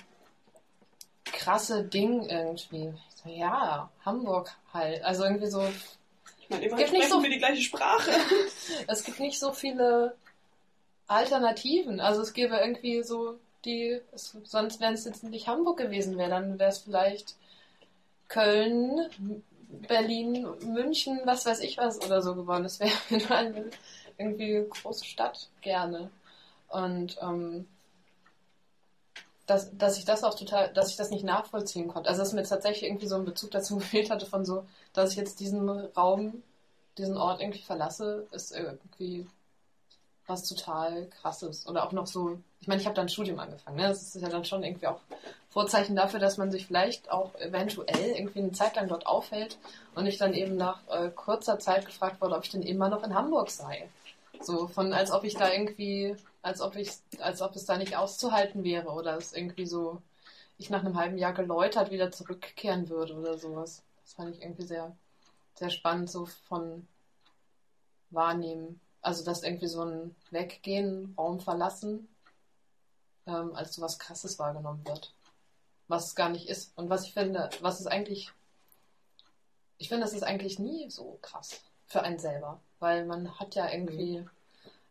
krasse Ding irgendwie. So, ja, Hamburg halt. Also irgendwie so, Ich meine, immerhin Gibt nicht so- wir die gleiche Sprache. es gibt nicht so viele Alternativen. Also es gäbe irgendwie so die, es, sonst wenn es jetzt nicht Hamburg gewesen wäre, dann wäre es vielleicht Köln, Berlin, München, was weiß ich was oder so geworden. Es wäre eine irgendwie große Stadt gerne. Und ähm, dass, dass ich das auch total, dass ich das nicht nachvollziehen konnte. Also dass mir tatsächlich irgendwie so ein Bezug dazu gefehlt hatte von so, dass ich jetzt diesen Raum, diesen Ort irgendwie verlasse, ist irgendwie was total krasses. Oder auch noch so, ich meine, ich habe dann ein Studium angefangen, ne? Das ist ja dann schon irgendwie auch Vorzeichen dafür, dass man sich vielleicht auch eventuell irgendwie eine Zeit lang dort aufhält und ich dann eben nach äh, kurzer Zeit gefragt wurde, ob ich denn immer noch in Hamburg sei. So von als ob ich da irgendwie, als ob ich, als ob es da nicht auszuhalten wäre oder es irgendwie so ich nach einem halben Jahr geläutert wieder zurückkehren würde oder sowas. Das fand ich irgendwie sehr, sehr spannend, so von Wahrnehmen. Also, dass irgendwie so ein Weggehen, Raum verlassen, ähm, als so was Krasses wahrgenommen wird. Was es gar nicht ist. Und was ich finde, was es eigentlich, ich finde, das ist eigentlich nie so krass für einen selber. Weil man hat ja irgendwie,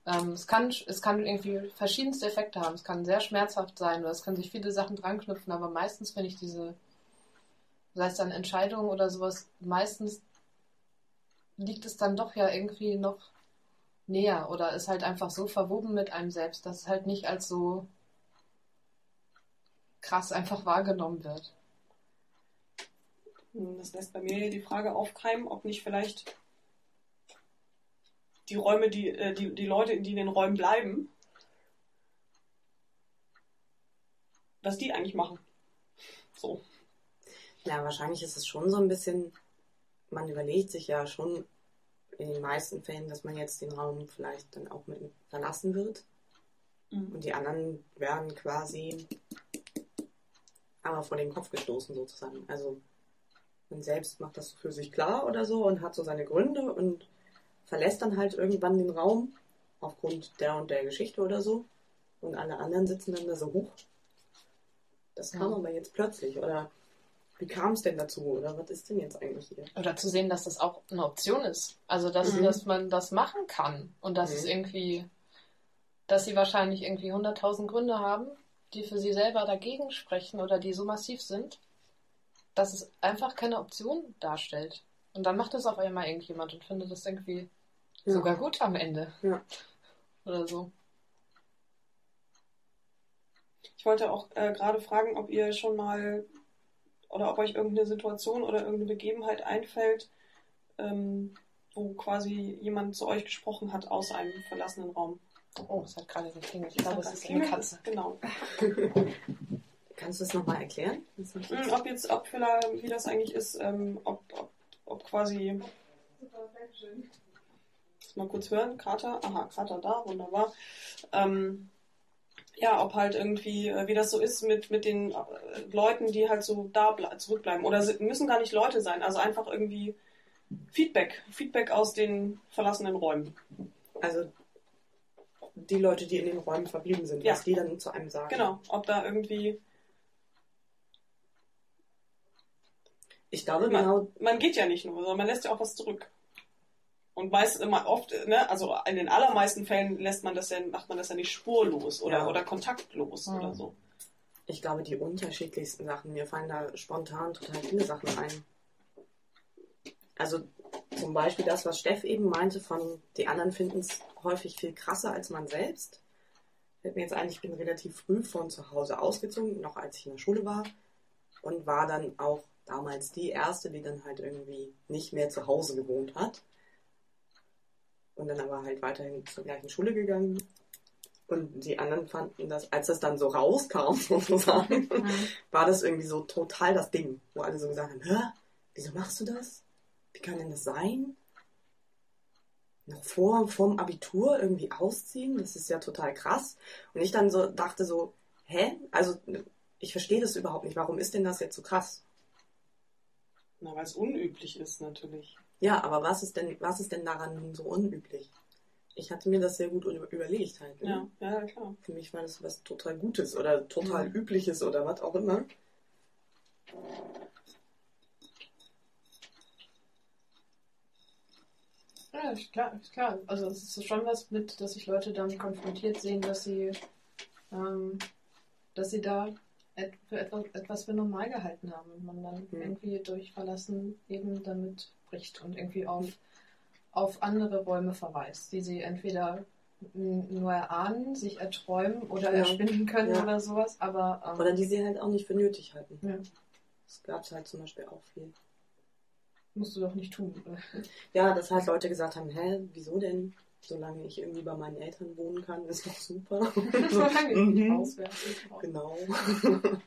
ähm, es, kann, es kann irgendwie verschiedenste Effekte haben. Es kann sehr schmerzhaft sein oder es können sich viele Sachen dran knüpfen, aber meistens finde ich diese, sei es dann Entscheidungen oder sowas, meistens liegt es dann doch ja irgendwie noch näher oder ist halt einfach so verwoben mit einem selbst, dass es halt nicht als so krass einfach wahrgenommen wird. Hm, Das lässt bei mir die Frage aufkeimen, ob nicht vielleicht die Räume, die, äh, die, die Leute, die in den Räumen bleiben, was die eigentlich machen. So. Ja, wahrscheinlich ist es schon so ein bisschen, man überlegt sich ja schon in den meisten Fällen, dass man jetzt den Raum vielleicht dann auch mit verlassen wird. Und die anderen werden quasi aber vor den Kopf gestoßen sozusagen. Also man selbst macht das für sich klar oder so und hat so seine Gründe und verlässt dann halt irgendwann den Raum aufgrund der und der Geschichte oder so. Und alle anderen sitzen dann da so hoch. Das kam Ja. aber jetzt plötzlich. Oder wie kam es denn dazu? Oder was ist denn jetzt eigentlich hier? Oder zu sehen, dass das auch eine Option ist. Also, dass, Mhm. dass man das machen kann. Und dass Mhm. es irgendwie, dass sie wahrscheinlich irgendwie 100.000 Gründe haben, die für sie selber dagegen sprechen oder die so massiv sind, dass es einfach keine Option darstellt. Und dann macht das auf einmal irgendjemand und findet das irgendwie Ja. sogar gut am Ende. Ja. Oder so. Ich wollte auch äh, gerade fragen, ob ihr schon mal oder ob euch irgendeine Situation oder irgendeine Begebenheit einfällt, ähm, wo quasi jemand zu euch gesprochen hat aus einem verlassenen Raum. Oh, es hat gerade geklingelt. Ich glaube, es ist eine? Katze. Genau. Kannst du das nochmal erklären? Das nicht Hm, ob jetzt, ob vielleicht, wie das eigentlich ist, ähm, ob, ob, ob quasi. Lass mal kurz hören, Krater, aha, Krater da, wunderbar. Ähm, ja, ob halt irgendwie, äh, wie das so ist mit, mit den äh, Leuten, die halt so da ble- zurückbleiben. Oder müssen gar nicht Leute sein, also einfach irgendwie Feedback, Feedback aus den verlassenen Räumen. Also die Leute, die in den Räumen verblieben sind, Ja. was die dann zu einem sagen. Genau, ob da irgendwie, Ich glaube Man- genau, man geht ja nicht nur, sondern man lässt ja auch was zurück. Und meist immer oft, ne, also in den allermeisten Fällen lässt man das ja, macht man das ja nicht spurlos oder, Ja. oder kontaktlos Mhm. oder so. ich glaube die unterschiedlichsten Sachen. Mir fallen da spontan total viele Sachen ein. Also zum Beispiel das, was Steff eben meinte, von die anderen finden es häufig viel krasser als man selbst. Fällt mir jetzt ein, ich bin relativ früh von zu Hause ausgezogen, noch als ich in der Schule war. Und war dann auch damals die erste, die dann halt irgendwie nicht mehr zu Hause gewohnt hat. Und dann aber halt weiterhin zur gleichen Schule gegangen. Und die anderen fanden das, als das dann so rauskam, sozusagen, war das irgendwie so total das Ding, wo alle so gesagt haben, hä, wieso machst du das? Wie kann denn das sein? Noch vor vorm Abitur irgendwie ausziehen, das ist ja total krass. Und ich dann so dachte so, hä? Also ich verstehe das überhaupt nicht. Warum ist denn das jetzt so krass? Na, weil es unüblich ist natürlich. Ja, aber was ist denn, was ist denn daran nun so unüblich? Ich hatte mir das sehr gut über- überlegt halt. Ne? Ja, ja, klar. Für mich war das was total Gutes oder total Mhm. Übliches oder was auch immer. Ja, ist klar, ist klar. Also es ist schon was mit, dass sich Leute damit konfrontiert sehen, dass sie, ähm, dass sie da et für etwas, etwas für normal gehalten haben und man dann Mhm. irgendwie durch Verlassen eben damit bricht und irgendwie auf, auf andere Räume verweist, die sie entweder nur erahnen, sich erträumen oder Ja. erspinnen können Ja. oder sowas, aber ähm, Oder die sie halt auch nicht für nötig halten. Ja. Das gab es halt zum Beispiel auch viel. musst du doch nicht tun. Ja, dass halt Leute gesagt haben, hä, wieso denn? Solange ich irgendwie bei meinen Eltern wohnen kann, ist doch super. Solange ich nicht Mhm. auswärts. Genau.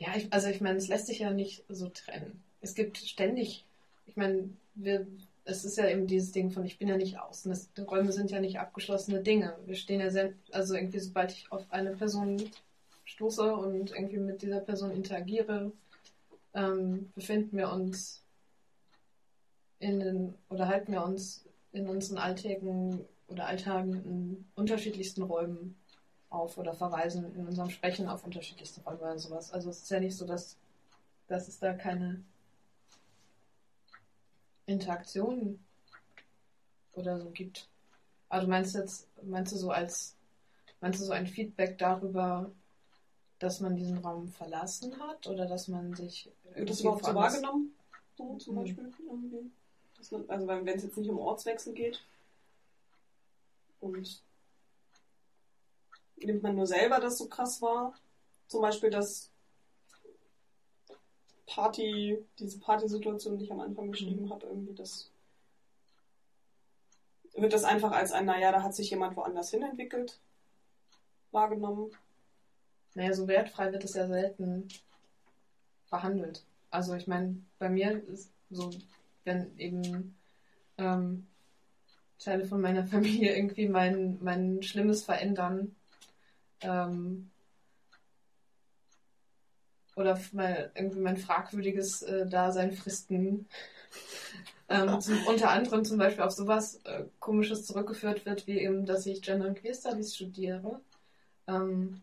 Ja, ich, also ich meine, es lässt sich ja nicht so trennen. Es gibt ständig, ich meine, wir, es ist ja eben dieses Ding von, ich bin ja nicht außen. Das, Räume sind ja nicht abgeschlossene Dinge. Wir stehen ja sehr, also irgendwie, sobald ich auf eine Person stoße und irgendwie mit dieser Person interagiere, ähm, befinden wir uns in den, oder halten wir uns in unseren Alltägen oder Alltagen in unterschiedlichsten Räumen auf oder verweisen in unserem Sprechen auf unterschiedlichste Räume oder sowas. Also es ist ja nicht so, dass, dass es da keine Interaktion oder so gibt. Also meinst du jetzt, meinst du so als, meinst du so ein Feedback darüber, dass man diesen Raum verlassen hat oder dass man sich Wird das überhaupt so wahrgenommen? So zum Mhm. Beispiel irgendwie? Man, also wenn es jetzt nicht um Ortswechsel geht. Und nimmt man nur selber das so krass wahr? Zum Beispiel das Party, diese Partysituation, die ich am Anfang beschrieben Mhm. habe, irgendwie das. Wird das einfach als ein, naja, da hat sich jemand woanders hin entwickelt, wahrgenommen? Naja, so wertfrei wird es ja selten verhandelt. Also ich meine, bei mir ist so, wenn eben ähm, Teile von meiner Familie irgendwie mein, mein Schlimmes verändern, ähm, oder mal irgendwie mein fragwürdiges äh, Dasein fristen. Ähm, zum, unter anderem zum Beispiel auf sowas äh, Komisches zurückgeführt wird, wie eben, dass ich Gender und Queer Studies studiere. Ähm,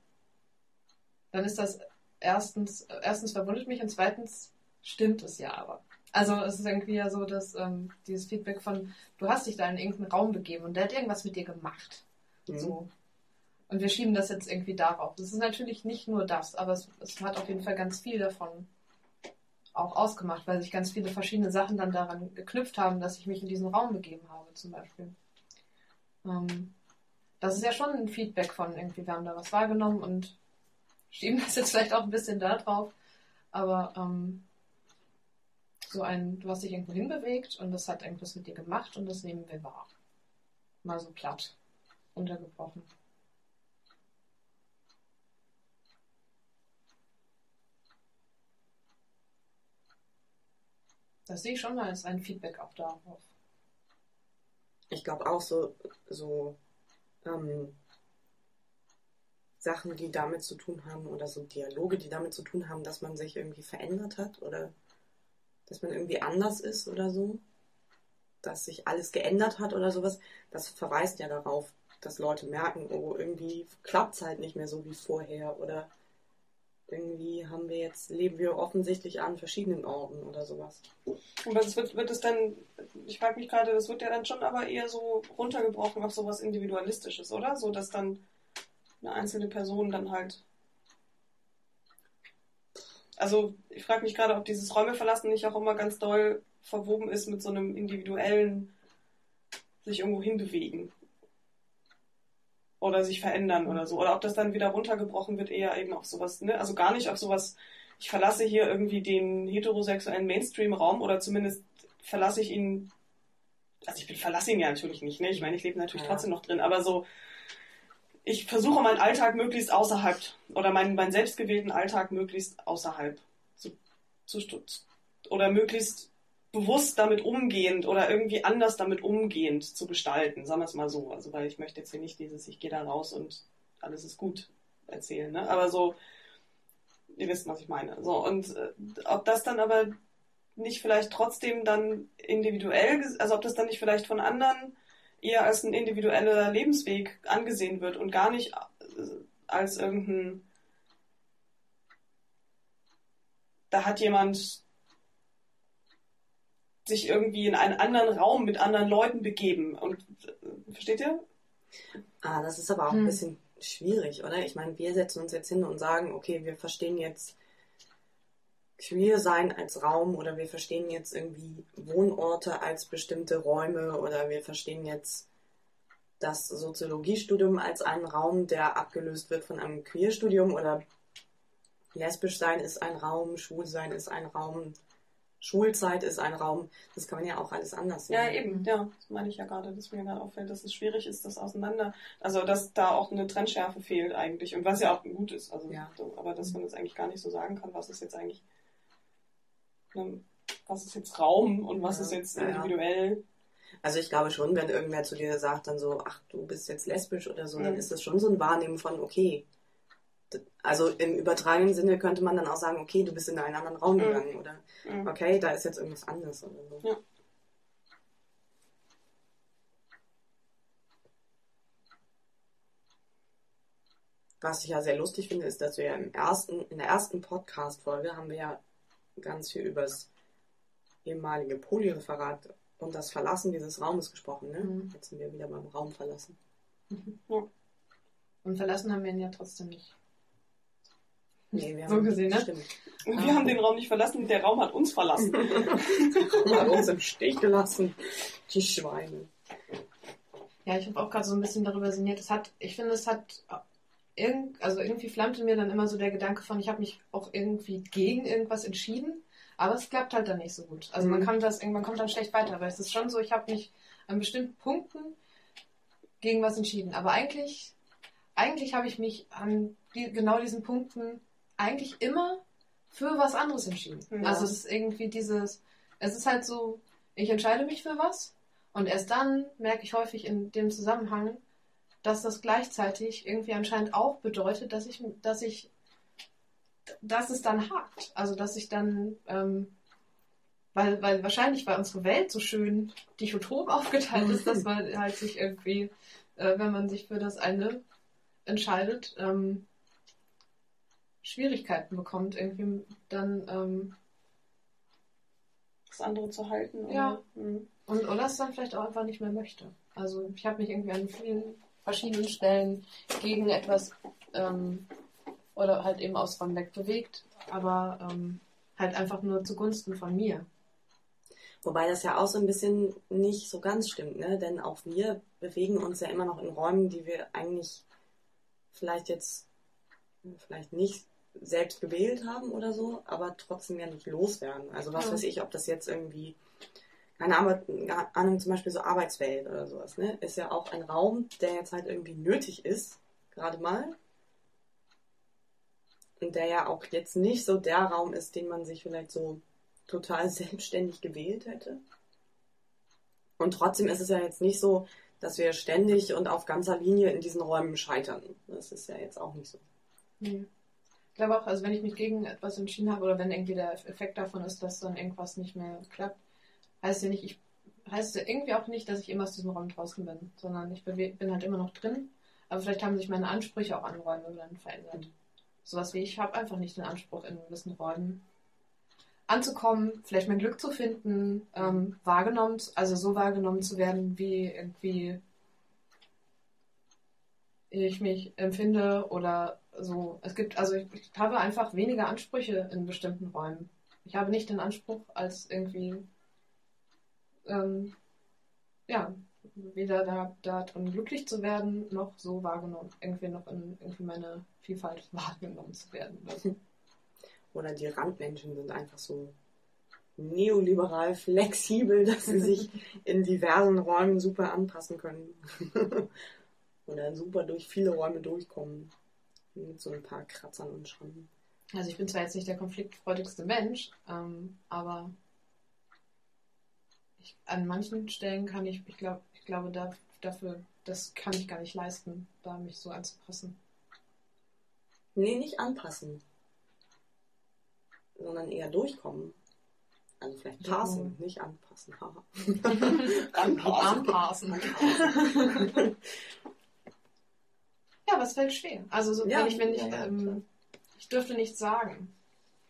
dann ist das erstens, erstens verwundert mich und zweitens stimmt es ja aber. Also es ist irgendwie ja so, dass ähm, dieses Feedback von, du hast dich da in irgendeinen Raum begeben und der hat irgendwas mit dir gemacht. Mhm. So. Und wir schieben das jetzt irgendwie darauf. Das ist natürlich nicht nur das, aber es, es hat auf jeden Fall ganz viel davon auch ausgemacht, weil sich ganz viele verschiedene Sachen dann daran geknüpft haben, dass ich mich in diesen Raum begeben habe, zum Beispiel. Ähm, das ist ja schon ein Feedback von irgendwie, wir haben da was wahrgenommen und schieben das jetzt vielleicht auch ein bisschen da drauf, aber ähm, so ein, du hast dich irgendwo hinbewegt und das hat irgendwas mit dir gemacht und das nehmen wir wahr. Mal so platt, untergebrochen. Das sehe ich schon mal als ein Feedback auch darauf. Ich glaube auch so, so ähm, Sachen, die damit zu tun haben oder so Dialoge, die damit zu tun haben, dass man sich irgendwie verändert hat oder dass man irgendwie anders ist oder so, dass sich alles geändert hat oder sowas, das verweist ja darauf, dass Leute merken, oh, irgendwie klappt es halt nicht mehr so wie vorher oder irgendwie haben wir jetzt, leben wir offensichtlich an verschiedenen Orten oder sowas. Aber das wird, wird es dann, ich frage mich gerade, das wird ja dann schon aber eher so runtergebrochen auf sowas Individualistisches, oder? So dass dann eine einzelne Person dann halt. Also ich frage mich gerade, ob dieses Räume verlassen nicht auch immer ganz doll verwoben ist mit so einem individuellen sich irgendwo hinbewegen. Oder sich verändern oder so. Oder ob das dann wieder runtergebrochen wird, eher eben auf sowas, ne? Also gar nicht auf sowas, ich verlasse hier irgendwie den heterosexuellen Mainstream-Raum oder zumindest verlasse ich ihn. Also ich verlasse ihn ja natürlich nicht, ne? Ich meine, ich lebe natürlich Ja. trotzdem noch drin, aber so, ich versuche meinen Alltag möglichst außerhalb oder meinen, meinen selbstgewählten Alltag möglichst außerhalb zu, zu oder möglichst bewusst damit umgehend oder irgendwie anders damit umgehend zu gestalten, sagen wir es mal so. Also weil ich möchte jetzt hier nicht dieses, ich gehe da raus und alles ist gut erzählen, ne? Aber so, ihr wisst, was ich meine. So, und äh, ob das dann aber nicht vielleicht trotzdem dann individuell, also ob das dann nicht vielleicht von anderen eher als ein individueller Lebensweg angesehen wird und gar nicht äh, als irgendein, da hat jemand sich irgendwie in einen anderen Raum mit anderen Leuten begeben. Und äh, versteht ihr? Ah, das ist aber auch Hm. ein bisschen schwierig, oder? Ich meine, wir setzen uns jetzt hin und sagen, okay, wir verstehen jetzt queer sein als Raum oder wir verstehen jetzt irgendwie Wohnorte als bestimmte Räume oder wir verstehen jetzt das Soziologiestudium als einen Raum, der abgelöst wird von einem Queerstudium oder lesbisch sein ist ein Raum, schwul sein ist ein Raum, Schulzeit ist ein Raum. Das kann man ja auch alles anders sehen. Ja, eben, ja, das meine ich ja gerade, dass mir gerade auffällt, dass es schwierig ist, das auseinander, also dass da auch eine Trennschärfe fehlt eigentlich und was ja auch gut ist, also Ja. aber dass man jetzt eigentlich gar nicht so sagen kann, was ist jetzt eigentlich, ähm, was ist jetzt Raum und was Ja, ist jetzt individuell. Also ich glaube schon, wenn irgendwer zu dir sagt dann so, ach, du bist jetzt lesbisch oder so, dann Mhm. ist das schon so ein Wahrnehmen von, okay. Also im übertragenen Sinne könnte man dann auch sagen, okay, du bist in einen anderen Raum Mhm. gegangen oder Mhm. okay, da ist jetzt irgendwas anderes oder so. Ja. Was ich ja sehr lustig finde, ist, dass wir ja im ersten, in der ersten Podcast-Folge haben wir ja ganz viel über das ehemalige Polyreferat und das Verlassen dieses Raumes gesprochen. Ne? Mhm. Jetzt sind wir wieder beim Raum verlassen. Und verlassen haben wir ihn ja trotzdem nicht. Nee, wir So haben, gesehen, ne? Stimmt. Und wir haben den Raum nicht verlassen, der Raum hat uns verlassen. Raum hat uns im Stich gelassen. Die Schweine. Ja, ich habe auch gerade so ein bisschen darüber sinniert. Es hat, ich finde, es hat irgend, also irgendwie flammte mir dann immer so der Gedanke von, ich habe mich auch irgendwie gegen irgendwas entschieden, aber es klappt halt dann nicht so gut. Also man Mhm. kann das, irgendwann kommt dann schlecht weiter, aber es ist schon so, ich habe mich an bestimmten Punkten gegen was entschieden. Aber eigentlich, eigentlich habe ich mich an die, genau diesen Punkten eigentlich immer für was anderes entschieden. Ja. Also es ist irgendwie dieses, es ist halt so, ich entscheide mich für was und erst dann merke ich häufig in dem Zusammenhang, dass das gleichzeitig irgendwie anscheinend auch bedeutet, dass ich, dass ich dass es dann hakt. Also dass ich dann, ähm, weil, weil wahrscheinlich, weil unsere Welt so schön dichotom aufgeteilt ist, dass man halt sich irgendwie, äh, wenn man sich für das eine entscheidet, ähm, Schwierigkeiten bekommt, irgendwie dann ähm, das andere zu halten. Oder? Ja. Mhm. und oder es dann vielleicht auch einfach nicht mehr möchte. Also ich habe mich irgendwie an vielen verschiedenen Stellen gegen etwas ähm, oder halt eben aus Räumen weg bewegt, aber ähm, halt einfach nur zugunsten von mir. Wobei das ja auch so ein bisschen nicht so ganz stimmt, ne? Denn auch wir bewegen uns ja immer noch in Räumen, die wir eigentlich vielleicht jetzt vielleicht nicht selbst gewählt haben oder so, aber trotzdem ja nicht loswerden. Also was Ja. weiß ich, ob das jetzt irgendwie, keine Ahnung, zum Beispiel so Arbeitswelt oder sowas, ne? Ist ja auch ein Raum, der jetzt halt irgendwie nötig ist, gerade mal. Und der ja auch jetzt nicht so der Raum ist, den man sich vielleicht so total selbstständig gewählt hätte. Und trotzdem ist es ja jetzt nicht so, dass wir ständig und auf ganzer Linie in diesen Räumen scheitern. Das ist ja jetzt auch nicht so. Nee. Ich glaube auch, also wenn ich mich gegen etwas entschieden habe oder wenn irgendwie der Effekt davon ist, dass dann irgendwas nicht mehr klappt, heißt ja nicht, ich heißt ja irgendwie auch nicht, dass ich immer aus diesem Raum draußen bin, sondern ich bin halt immer noch drin. Aber vielleicht haben sich meine Ansprüche auch an Räume dann verändert. Sowas wie ich habe einfach nicht den Anspruch, in gewissen Räumen anzukommen, vielleicht mein Glück zu finden, ähm, wahrgenommen, also so wahrgenommen zu werden, wie irgendwie ich mich empfinde oder so. Es gibt, also ich, ich habe einfach weniger Ansprüche in bestimmten Räumen. Ich habe nicht den Anspruch, als irgendwie, ähm, ja, weder da, da drin glücklich zu werden, noch so wahrgenommen, irgendwie noch in irgendwie meine Vielfalt wahrgenommen zu werden. oder. Oder die Randmenschen sind einfach so neoliberal flexibel, dass sie sich in diversen Räumen super anpassen können. Oder super durch viele Räume durchkommen. Mit so ein paar Kratzern und Schrammen. Also ich bin zwar jetzt nicht der konfliktfreudigste Mensch, ähm, aber ich, an manchen Stellen kann ich, ich glaube, ich glaube da, dafür, das kann ich gar nicht leisten, da mich so anzupassen. Nee, nicht anpassen. Sondern eher durchkommen. Also vielleicht passen, nicht anpassen. haha. Anpassen. ja, aber es fällt schwer. Also so, Ja, wenn ich, wenn ich, ja, ähm, ich dürfte nichts sagen.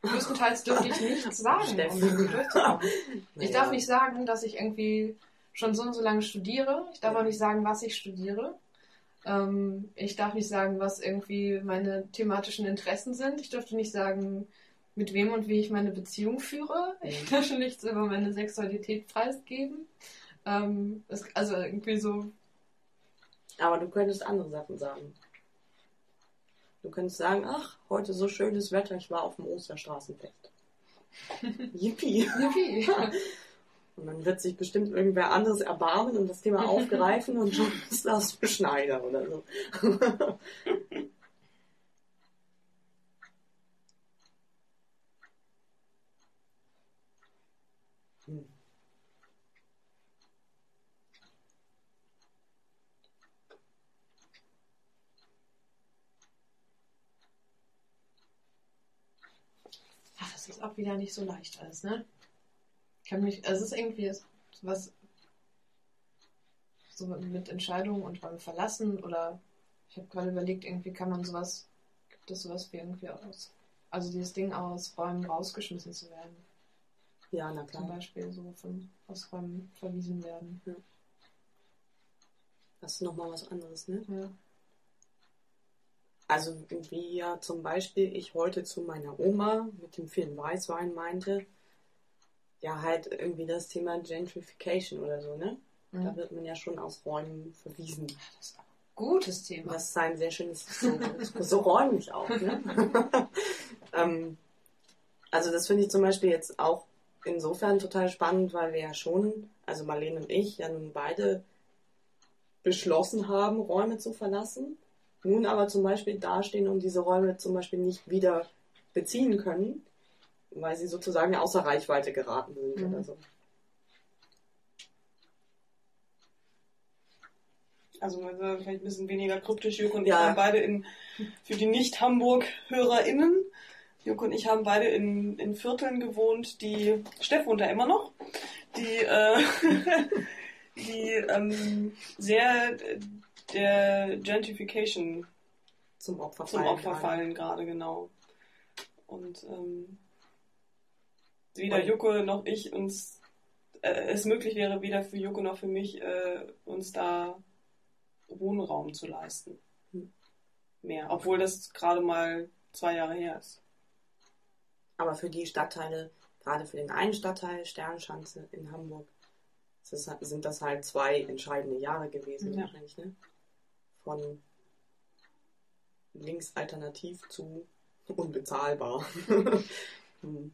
Größtenteils dürfte ich nichts sagen, um durchzukommen. Ich darf nicht sagen, dass ich irgendwie schon so und so lange studiere. Ich darf auch nicht sagen, was ich studiere. Ähm, ich darf nicht sagen, was irgendwie meine thematischen Interessen sind. Ich dürfte nicht sagen, mit wem und wie ich meine Beziehung führe. Ich dürfte nichts über meine Sexualität preisgeben. Ähm, es, also irgendwie so, Aber du könntest andere Sachen sagen. Du könntest sagen, ach, heute so schönes Wetter, ich war auf dem Osterstraßenfest. Yippie. Yippie. Und dann wird sich bestimmt irgendwer anderes erbarmen und das Thema aufgreifen und schon ist das Schneider oder so. Hm. Ach, das ist auch wieder nicht so leicht alles, ne? Ich kann mich, also es ist irgendwie was so mit Entscheidungen und Räume verlassen oder ich habe gerade überlegt, irgendwie kann man sowas, gibt es sowas wie irgendwie aus, also dieses Ding aus Räumen rausgeschmissen zu werden. Ja, na Zum klar. Beispiel so von aus Räumen verwiesen werden. Das ist nochmal was anderes, ne? Ja. Also wie ja zum Beispiel ich heute zu meiner Oma mit dem vielen Weißwein meinte, ja halt irgendwie das Thema Gentrification oder so, ne? Da Mhm. wird man ja schon aus Räumen verwiesen. Das ist ein gutes Thema. Das ist ein sehr schönes, so, so räumlich auch, ne? ähm, also das finde ich zum Beispiel jetzt auch insofern total spannend, weil wir ja schon, also Marlene und ich, ja nun beide beschlossen haben, Räume zu verlassen, nun aber zum Beispiel dastehen und diese Räume zum Beispiel nicht wieder beziehen können, weil sie sozusagen außer Reichweite geraten sind Mhm. oder so. Also vielleicht ein bisschen weniger kryptisch. Jürgen und Ja. ich waren beide in, für die Nicht-Hamburg-HörerInnen Joko und ich haben beide in, in Vierteln gewohnt, die, Steff wohnt da immer noch, die, äh, die ähm, sehr der Gentrification Zum Opfer zum fallen. Opfer fallen gerade, genau. Und ähm, weder Und- Joko noch ich uns äh, es möglich wäre, weder für Joko noch für mich, äh, uns da Wohnraum zu leisten. Hm. Mehr. Obwohl das gerade mal zwei Jahre her ist. Aber für die Stadtteile, gerade für den einen Stadtteil, Sternschanze in Hamburg, sind das halt zwei entscheidende Jahre gewesen, Ja. wahrscheinlich, ne? Von links alternativ zu unbezahlbar. Hm.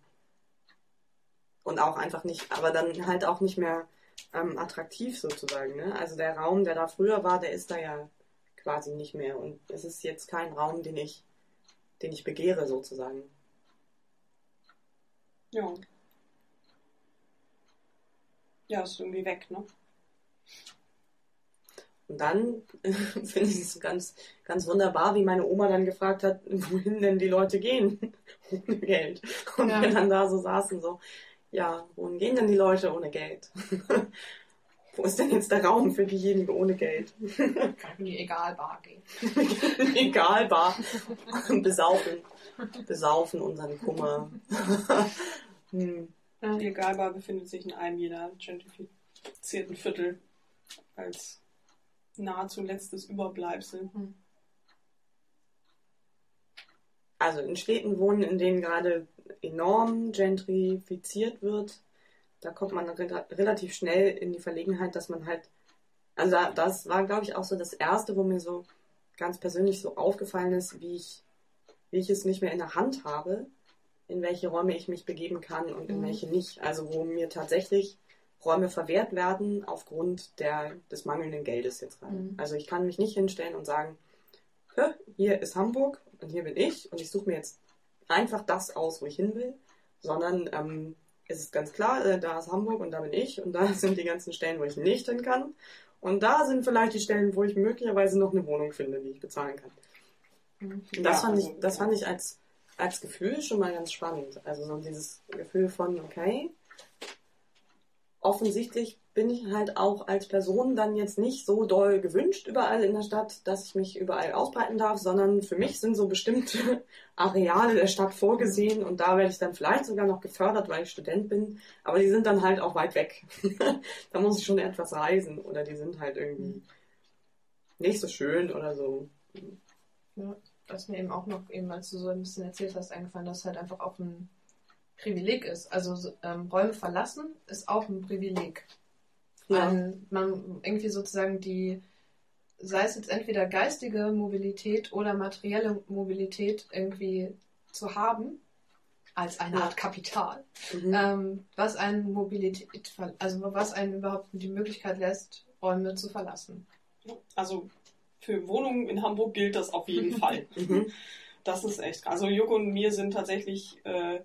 Und auch einfach nicht, aber dann halt auch nicht mehr ähm, attraktiv sozusagen, ne? Also der Raum, der da früher war, der ist da ja quasi nicht mehr. Und es ist jetzt kein Raum, den ich, den ich begehre sozusagen. Ja. Ja, ist irgendwie weg, ne? Und dann finde ich es ganz, ganz wunderbar, wie meine Oma dann gefragt hat, wohin denn die Leute gehen ohne Geld. Und Ja. wir dann da so saßen, so, ja, wohin gehen denn die Leute ohne Geld? Wo ist denn jetzt der Raum für diejenigen ohne Geld? Kann in die Egalbar gehen. Egal, bar. Besaufen. Besaufen unseren Kummer. hm. Die Egalbar befindet sich in einem jeder gentrifizierten Viertel als nahezu letztes Überbleibsel. Also in Städten wohnen, in denen gerade enorm gentrifiziert wird, da kommt man re relativ schnell in die Verlegenheit, dass man halt, also da- das war, glaube ich, auch so das Erste, wo mir so ganz persönlich so aufgefallen ist, wie ich, wie ich es nicht mehr in der Hand habe, in welche Räume ich mich begeben kann und in Mhm. welche nicht. Also wo mir tatsächlich Räume verwehrt werden aufgrund der, des mangelnden Geldes jetzt gerade. Mhm. Also ich kann mich nicht hinstellen und sagen, "Hä, hier ist Hamburg und hier bin ich und ich suche mir jetzt einfach das aus, wo ich hin will, sondern ähm, es ist ganz klar, äh, da ist Hamburg und da bin ich und da sind die ganzen Stellen, wo ich nicht hin kann und da sind vielleicht die Stellen, wo ich möglicherweise noch eine Wohnung finde, die ich bezahlen kann. Und das, Ja, fand, also, ich, das ja. fand ich als, als Gefühl schon mal ganz spannend. Also so dieses Gefühl von, okay, offensichtlich bin ich halt auch als Person dann jetzt nicht so doll gewünscht überall in der Stadt, dass ich mich überall ausbreiten darf, sondern für mich sind so bestimmte Areale der Stadt vorgesehen und da werde ich dann vielleicht sogar noch gefördert, weil ich Student bin, aber die sind dann halt auch weit weg. da muss ich schon etwas reisen oder die sind halt irgendwie nicht so schön oder so. Ja, was mir eben auch noch, eben als du so ein bisschen erzählt hast, eingefallen, dass halt einfach auch ein Privileg ist. Also so, ähm, Räume verlassen ist auch ein Privileg. Ja. Weil man irgendwie sozusagen die, sei es jetzt entweder geistige Mobilität oder materielle Mobilität irgendwie zu haben, als eine Ja. Art Kapital, Mhm. ähm, was einen Mobilität, also was einen überhaupt die Möglichkeit lässt, Räume zu verlassen. Also für Wohnungen in Hamburg gilt das auf jeden Fall. Mhm. Das ist echt. Also Joko und mir sind tatsächlich äh,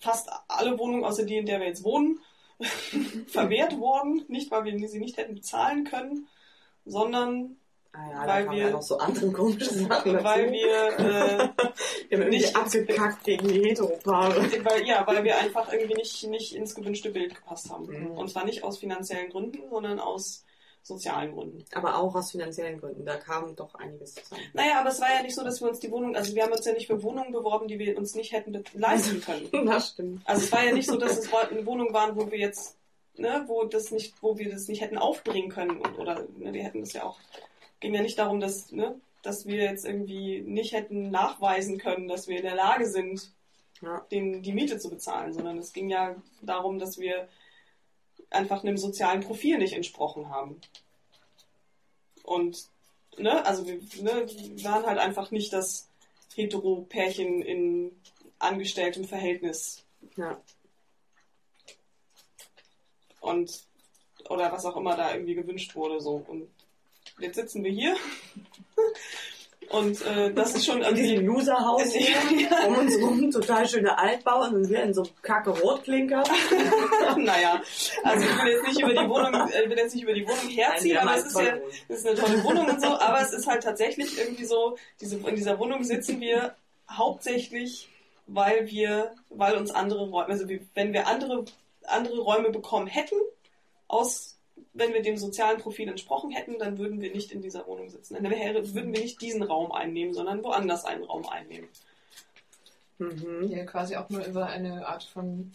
fast alle Wohnungen, außer die, in der wir jetzt wohnen, verwehrt worden. Nicht, weil wir sie nicht hätten bezahlen können, sondern Ah ja, Weil wir- ja noch so andere komische Sachen weil wir äh, wir nicht- abgekackt gegen die Heteropaare. weil, ja, weil wir einfach irgendwie nicht, nicht ins gewünschte Bild gepasst haben. Mhm. Und zwar nicht aus finanziellen Gründen, sondern aus sozialen Gründen. Aber auch aus finanziellen Gründen. Da kam doch einiges zusammen. Naja, aber es war ja nicht so, dass wir uns die Wohnung, also wir haben uns ja nicht für Wohnungen beworben, die wir uns nicht hätten leisten können. Das stimmt. Also es war ja nicht so, dass es Wohnungen waren, wo wir jetzt, ne, wo das nicht, wo wir das nicht hätten aufbringen können oder ne, wir hätten das ja auch. Ging ja nicht darum, dass, ne, dass wir jetzt irgendwie nicht hätten nachweisen können, dass wir in der Lage sind, Ja. den, die Miete zu bezahlen, sondern es ging ja darum, dass wir einfach einem sozialen Profil nicht entsprochen haben. Und, ne, also wir, ne, waren halt einfach nicht das Hetero-Pärchen in angestelltem Verhältnis Ja. und oder was auch immer da irgendwie gewünscht wurde so und jetzt sitzen wir hier und äh, das ist schon In diesem Userhaus hier, ja, um uns rum, total schöne Altbauen und wir in so kacke Rotklinker. naja, also ich will jetzt nicht über die Wohnung, äh, will jetzt nicht über die Wohnung herziehen, aber es ist ja, es ist eine tolle Wohnung und so, aber es ist halt tatsächlich irgendwie so, diese, in dieser Wohnung sitzen wir hauptsächlich, weil wir, weil uns andere Räume, also wenn wir andere, andere Räume bekommen hätten, aus, wenn wir dem sozialen Profil entsprochen hätten, dann würden wir nicht in dieser Wohnung sitzen. Dann wäre, würden wir nicht diesen Raum einnehmen, sondern woanders einen Raum einnehmen. Mhm. Hier quasi auch nur über eine Art von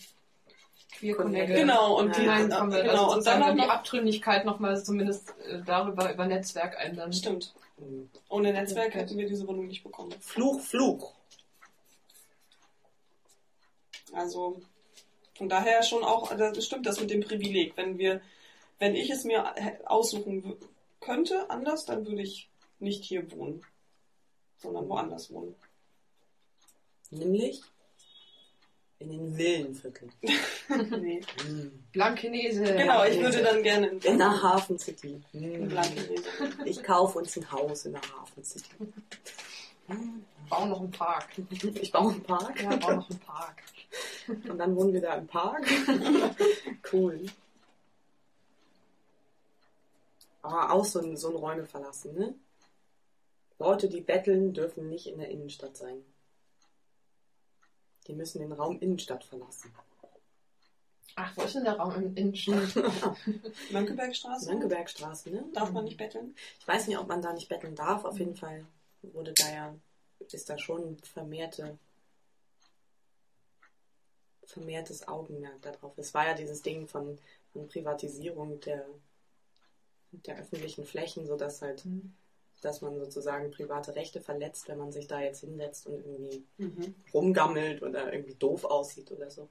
Queer Connect. Genau, und Ja, die, hineinkommen. genau, also und dann auch die noch, Abtrünnigkeit nochmal zumindest äh, darüber, über Netzwerk ändern. stimmt. Mhm. Ohne Netzwerk hätten wir diese Wohnung nicht bekommen. Fluch, Fluch. Also von daher schon auch, das stimmt das mit dem Privileg. Wenn wir, wenn ich es mir aussuchen w- könnte, anders, dann würde ich nicht hier wohnen, sondern woanders wohnen. Nämlich in den Villenvierteln. nee. Mhm. Blankenese. Genau, ich würde dann gerne in, In der Hafen City. in. Blankenese. Ich kaufe uns ein Haus in der Hafen City. Bau noch einen Park. Ich baue einen Park. Ja, bau noch einen Park. Und dann wohnen wir da im Park. cool. Aber auch so ein, so ein Räume verlassen, ne? Leute, die betteln, dürfen nicht in der Innenstadt sein. Die müssen den Raum Innenstadt verlassen. Ach, wo ist denn der Raum im Innenstadt? Mönckebergstraße? Mönckebergstraße, ne? Darf man nicht betteln? Ich weiß nicht, ob man da nicht betteln darf. Auf jeden Fall wurde da ja, ist da schon vermehrte, vermehrtes Augenmerk darauf. Es war ja dieses Ding von, von Privatisierung der, der öffentlichen Flächen, sodass halt, dass man sozusagen private Rechte verletzt, wenn man sich da jetzt hinsetzt und irgendwie Mhm. rumgammelt oder irgendwie doof aussieht oder so.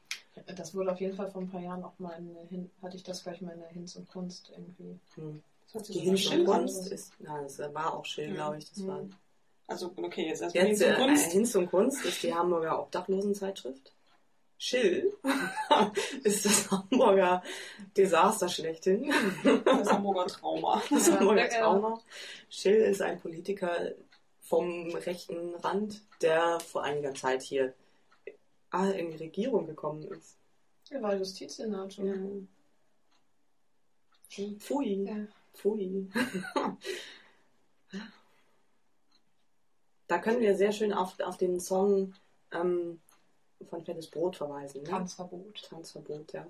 Das wurde auf jeden Fall vor ein paar Jahren auch mal Hin hatte ich das gleich mal in der Hinz und Kunst irgendwie. Hm. Sich Die Hinz- und. Kunst ist, na, das war auch Schill, Mhm. glaube ich. Das war Mhm. Also, okay, jetzt erstmal Jetzt Hinz äh, und Kunst. Hinz und Kunst ist die Hamburger Obdachlosenzeitschrift. Schill ist das Hamburger Desaster schlechthin. Das Hamburger Trauma. Das Hamburger. Trauma. Schill ist ein Politiker vom rechten Rand, der vor einiger Zeit hier ah, in die Regierung gekommen ist. Er war Justizsenator. Ja. Pfui. Ja. Pfui. da können wir sehr schön auf, auf den Song ähm, von Fettes Brot verweisen. Ne? Tanzverbot. Tanzverbot, ja.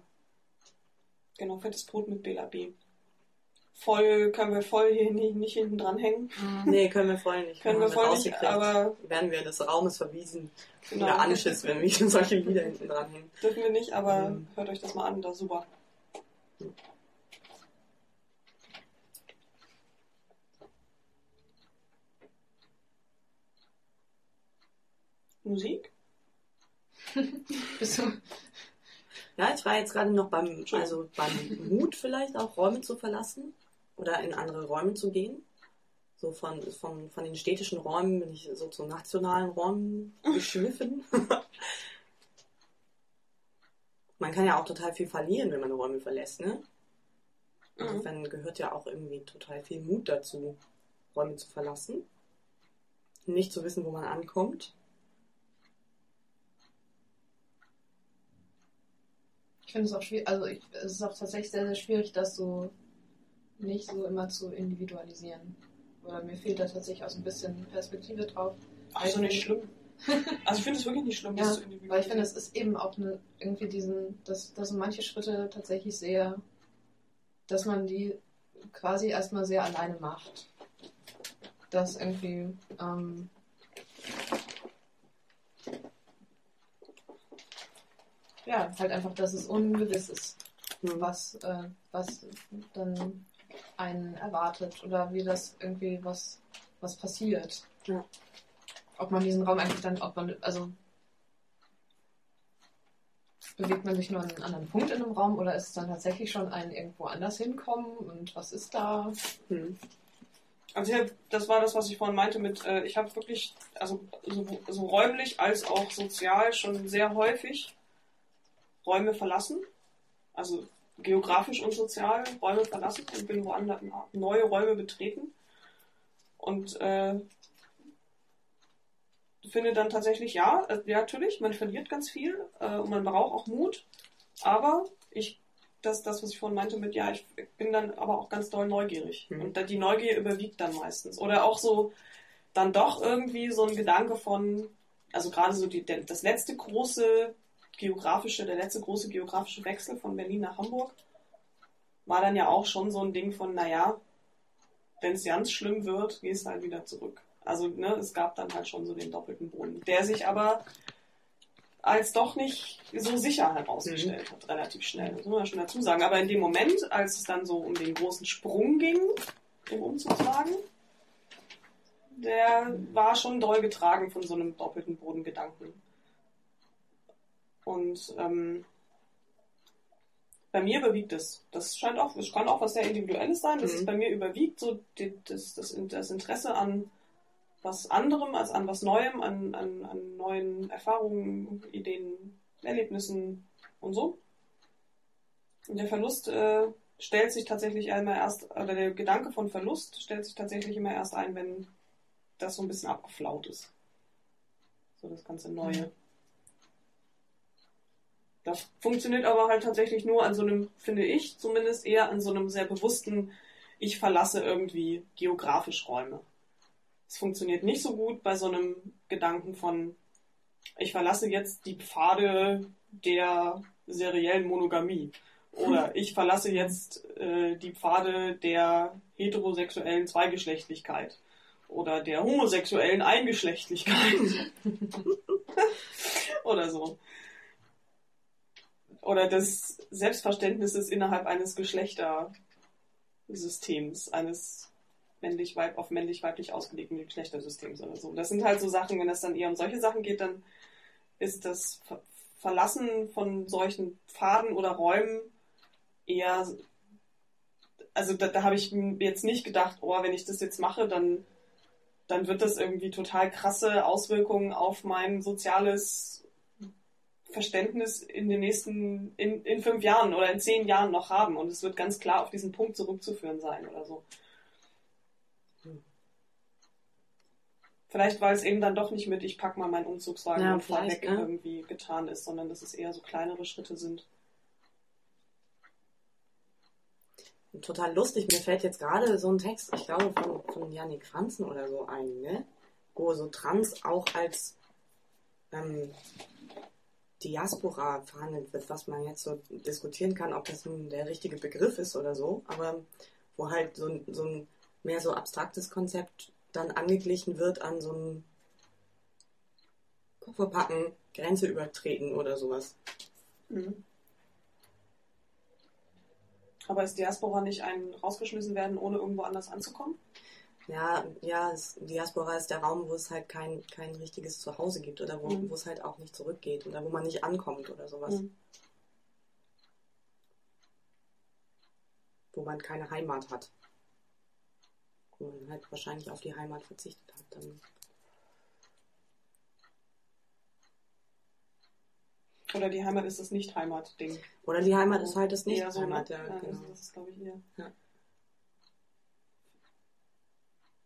Genau, fettes Brot mit Bela B. Voll, können wir voll hier nicht, nicht hinten dran hängen. Nee, können wir voll nicht. Können wir voll nicht, aber Werden wir des Raumes verwiesen. genau. Oder Anschiss, wenn wir solche Lieder hinten dran hängen. Dürfen wir nicht, aber Mhm. hört euch das mal an, ist super. Musik? Bist du, Ja, ich war jetzt gerade noch beim, also beim Mut vielleicht auch Räume zu verlassen oder in andere Räume zu gehen. So von, von, von den städtischen Räumen bin ich so zu nationalen Räumen geschliffen. man kann ja auch total viel verlieren, wenn man Räume verlässt, ne? Mhm. Insofern gehört ja auch irgendwie total viel Mut dazu, Räume zu verlassen. Nicht zu wissen, wo man ankommt. Finde es auch schwierig, also ich, es ist auch tatsächlich sehr, sehr schwierig, das so nicht so immer zu individualisieren. Oder mir fehlt da tatsächlich auch so ein bisschen Perspektive drauf. Also nicht schlimm. Also ich finde es wirklich nicht schlimm, Ja, das zu individualisieren. Weil ich finde, es ist eben auch eine, irgendwie diesen, dass, dass manche Schritte tatsächlich sehr, dass man die quasi erstmal sehr alleine macht. Dass irgendwie, ähm, ja, halt einfach, dass es ungewiss ist, Hm. was, äh, was dann einen erwartet oder wie das irgendwie was, was passiert. Ja. Ob man diesen Raum eigentlich dann, ob man, also bewegt man sich nur an einen anderen Punkt in einem Raum oder ist es dann tatsächlich schon ein irgendwo anders hinkommen und was ist da? Hm. Also ja, das war das, was ich vorhin meinte mit, äh, ich habe wirklich, also so, so räumlich als auch sozial schon sehr häufig Räume verlassen. Also geografisch und sozial Räume verlassen und bin woanders neue Räume betreten. Und äh, finde dann tatsächlich, ja, äh, ja, natürlich, man verliert ganz viel äh, und man braucht auch Mut. Aber ich das, das, was ich vorhin meinte mit, ja, ich bin dann aber auch ganz doll neugierig. Mhm. Und die Neugier überwiegt dann meistens. Oder auch so, dann doch irgendwie so ein Gedanke von, also gerade so die, das letzte große geografische, der letzte große geografische Wechsel von Berlin nach Hamburg war dann ja auch schon so ein Ding von, naja, wenn es ganz schlimm wird, gehst du halt wieder zurück. Also ne, es gab dann halt schon so den doppelten Boden, der sich aber als doch nicht so sicher herausgestellt hat, relativ schnell. Das muss man schon dazu sagen. Aber in dem Moment, als es dann so um den großen Sprung ging im Umzugswagen, der war schon doll getragen von so einem doppelten Bodengedanken. Und ähm, bei mir überwiegt es. Das scheint auch, es kann auch was sehr Individuelles sein, dass Mhm. es bei mir überwiegt, so die, das, das, das Interesse an was anderem als an was Neuem, an, an, an neuen Erfahrungen, Ideen, Erlebnissen und so. Und der Verlust äh, stellt sich tatsächlich immer erst, oder der Gedanke von Verlust stellt sich tatsächlich immer erst ein, wenn das so ein bisschen abgeflaut ist. So das ganze Neue. Das funktioniert aber halt tatsächlich nur an so einem, finde ich zumindest, eher an so einem sehr bewussten, ich verlasse irgendwie geografisch Räume. Es funktioniert nicht so gut bei so einem Gedanken von, ich verlasse jetzt die Pfade der seriellen Monogamie. Oder ich verlasse jetzt äh, die Pfade der heterosexuellen Zweigeschlechtlichkeit. Oder der homosexuellen Eingeschlechtlichkeit. Oder so. Oder des Selbstverständnisses innerhalb eines Geschlechtersystems, eines männlich -weib auf männlich-weiblich ausgelegten Geschlechtersystems oder so. Das sind halt so Sachen, wenn es dann eher um solche Sachen geht, dann ist das Ver Verlassen von solchen Pfaden oder Räumen eher, also da, da habe ich jetzt nicht gedacht, oh, wenn ich das jetzt mache, dann, dann wird das irgendwie total krasse Auswirkungen auf mein soziales Verständnis in den nächsten, in, in fünf Jahren oder in zehn Jahren noch haben. Und es wird ganz klar auf diesen Punkt zurückzuführen sein oder so. Vielleicht, weil es eben dann doch nicht mit, ich pack mal meinen Umzugswagen Ja, und fahr weg ne? irgendwie getan ist, sondern dass es eher so kleinere Schritte sind. Total lustig, mir fällt jetzt gerade so ein Text, ich glaube von, von Janik Franzen oder so ein, ne? Wo so Trans auch als ähm, Diaspora verhandelt wird, was man jetzt so diskutieren kann, ob das nun der richtige Begriff ist oder so, aber wo halt so, ein- so ein mehr so abstraktes Konzept dann angeglichen wird an so ein Koffer packen, Grenze übertreten oder sowas. Mhm. Aber ist Diaspora nicht ein rausgeschmissen werden, ohne irgendwo anders anzukommen? Ja, ja, es, Diaspora ist der Raum, wo es halt kein, kein richtiges Zuhause gibt oder wo, Mhm. wo es halt auch nicht zurückgeht oder wo man nicht ankommt oder sowas. Mhm. Wo man keine Heimat hat. Wo man halt wahrscheinlich auf die Heimat verzichtet hat. Dann. Oder die Heimat ist das Nicht-Heimat-Ding. Oder die Heimat ist halt das so, ne? Nicht-Heimat, ja, Ja, genau. also das ist, glaube ich, eher. Ja.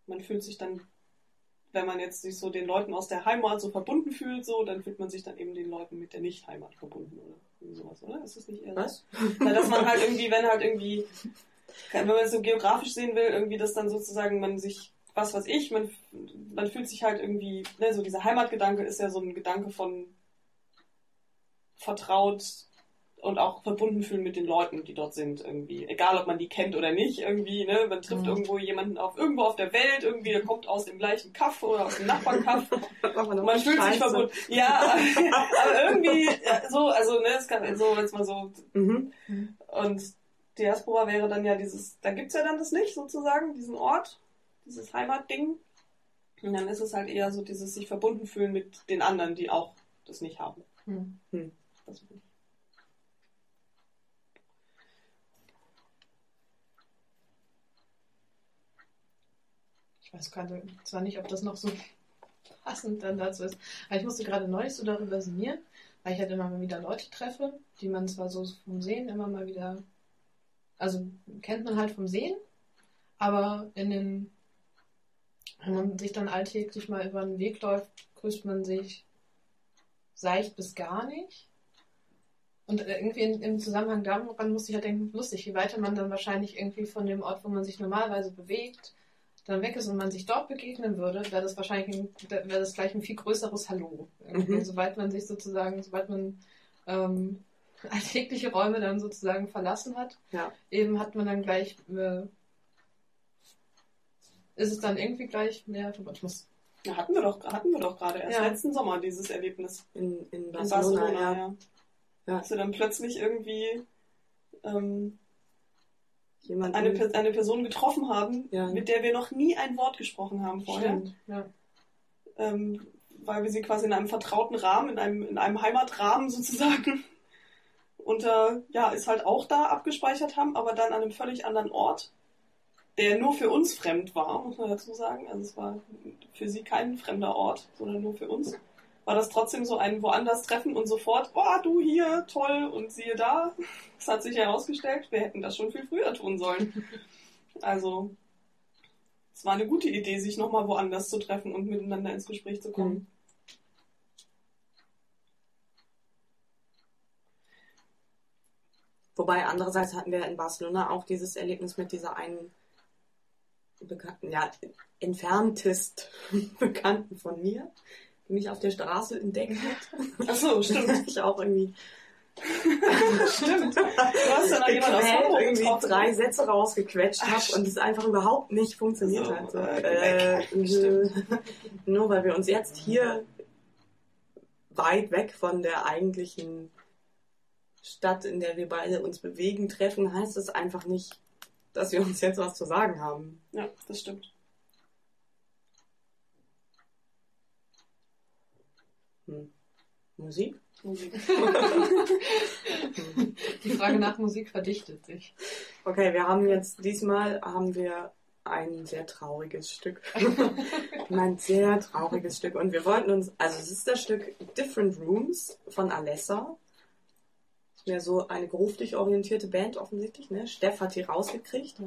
Man fühlt sich dann, wenn man jetzt sich so den Leuten aus der Heimat so verbunden fühlt, so, dann fühlt man sich dann eben den Leuten mit der Nicht-Heimat verbunden oder irgendwie sowas, oder? Ist das nicht eher so? Was? Ja, dass man halt irgendwie, wenn halt irgendwie, wenn man es so geografisch sehen will, irgendwie, dass dann sozusagen man sich, was weiß ich, man, man fühlt sich halt irgendwie, ne, so dieser Heimatgedanke ist ja so ein Gedanke von vertraut und auch verbunden fühlen mit den Leuten, die dort sind, irgendwie. Egal, ob man die kennt oder nicht, irgendwie, ne, man trifft Mhm. irgendwo jemanden auf, irgendwo auf der Welt, irgendwie, der kommt aus dem gleichen Kaff oder aus dem Nachbarkaff man fühlt sich verbunden. Ja, aber irgendwie ja, so, also ne, es kann so jetzt mal so Mhm. und Diaspora wäre dann ja dieses, da gibt's ja dann das nicht sozusagen, diesen Ort, dieses Heimatding. Und dann ist es halt eher so dieses sich verbunden fühlen mit den anderen, die auch das nicht haben. Hm. Das Ich weiß gerade zwar nicht, ob das noch so passend dann dazu ist, aber ich musste gerade neulich so darüber sinnieren, weil ich halt immer mal wieder Leute treffe, die man zwar so vom Sehen immer mal wieder, also kennt man halt vom Sehen, aber in den, wenn man sich dann alltäglich mal über den Weg läuft, grüßt man sich seicht bis gar nicht. Und irgendwie im Zusammenhang daran musste ich halt denken, lustig, je weiter man dann wahrscheinlich irgendwie von dem Ort, wo man sich normalerweise bewegt, dann weg ist und man sich dort begegnen würde, wäre das wahrscheinlich ein, wäre das gleich ein viel größeres Hallo. Mhm. Sobald man sich sozusagen, sobald man ähm, alltägliche Räume dann sozusagen verlassen hat, Ja. eben hat man dann gleich, äh, ist es dann irgendwie gleich mehr, ich muss Ja, hatten wir doch, hatten wir doch gerade erst Ja. letzten Sommer dieses Erlebnis In, in in Barcelona, Barcelona, ja. ja. Ja. Dass wir dann plötzlich irgendwie ähm, Jemanden, eine, Per- eine Person getroffen haben, Ja. mit der wir noch nie ein Wort gesprochen haben vorher. Stimmt, ja. ähm, weil wir sie quasi in einem vertrauten Rahmen, in einem, in einem Heimatrahmen sozusagen, unter, ja, ist halt auch da abgespeichert haben, aber dann an einem völlig anderen Ort, der nur für uns fremd war, muss man dazu sagen. Also es war für sie kein fremder Ort, sondern nur für uns. War das trotzdem so ein woanders Treffen und sofort, oh, du hier, toll, und siehe da. Es hat sich herausgestellt, wir hätten das schon viel früher tun sollen. Also, es war eine gute Idee, sich nochmal woanders zu treffen und miteinander ins Gespräch zu kommen. Mhm. Wobei andererseits hatten wir in Barcelona auch dieses Erlebnis mit dieser einen bekannten, ja, entferntest Bekannten von mir, mich auf der Straße entdeckt hat. Ach so, stimmt. ich auch irgendwie stimmt. Du hast dann noch jemanden aus Hamburg irgendwie drei Sätze rausgequetscht habe und es einfach überhaupt nicht funktioniert So, hat. So, äh, äh. Nur weil wir uns jetzt hier weit weg von der eigentlichen Stadt, in der wir beide uns bewegen, treffen, heißt es einfach nicht, dass wir uns jetzt was zu sagen haben. Ja, das stimmt. Hm. Musik? Musik. Die Frage nach Musik verdichtet sich. Okay, wir haben jetzt, diesmal haben wir ein sehr trauriges Stück. ein sehr trauriges Stück. Und wir wollten uns, also es ist das Stück Different Rooms von Alessa. Ist mehr so eine beruflich orientierte Band offensichtlich, ne? Steff hat die rausgekriegt.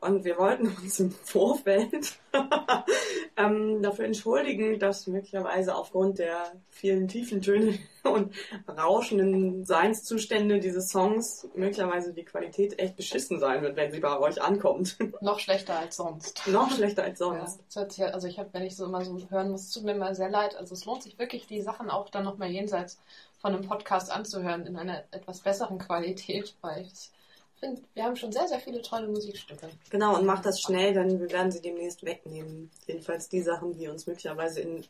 Und wir wollten uns im Vorfeld ähm, dafür entschuldigen, dass möglicherweise aufgrund der vielen tiefen Töne und rauschenden Seinszustände dieses Songs möglicherweise die Qualität echt beschissen sein wird, wenn sie bei euch ankommt. Noch schlechter als sonst. Noch schlechter als Ja, sonst. sich, halt- also ich habe, wenn ich so immer so hören muss, tut mir immer sehr leid. Also es lohnt sich wirklich, die Sachen auch dann nochmal jenseits von einem Podcast anzuhören in einer etwas besseren Qualität, weil ich finde, wir haben schon sehr, sehr viele tolle Musikstücke. Genau, und macht das schnell, denn wir werden sie demnächst wegnehmen. Jedenfalls die Sachen, die uns möglicherweise in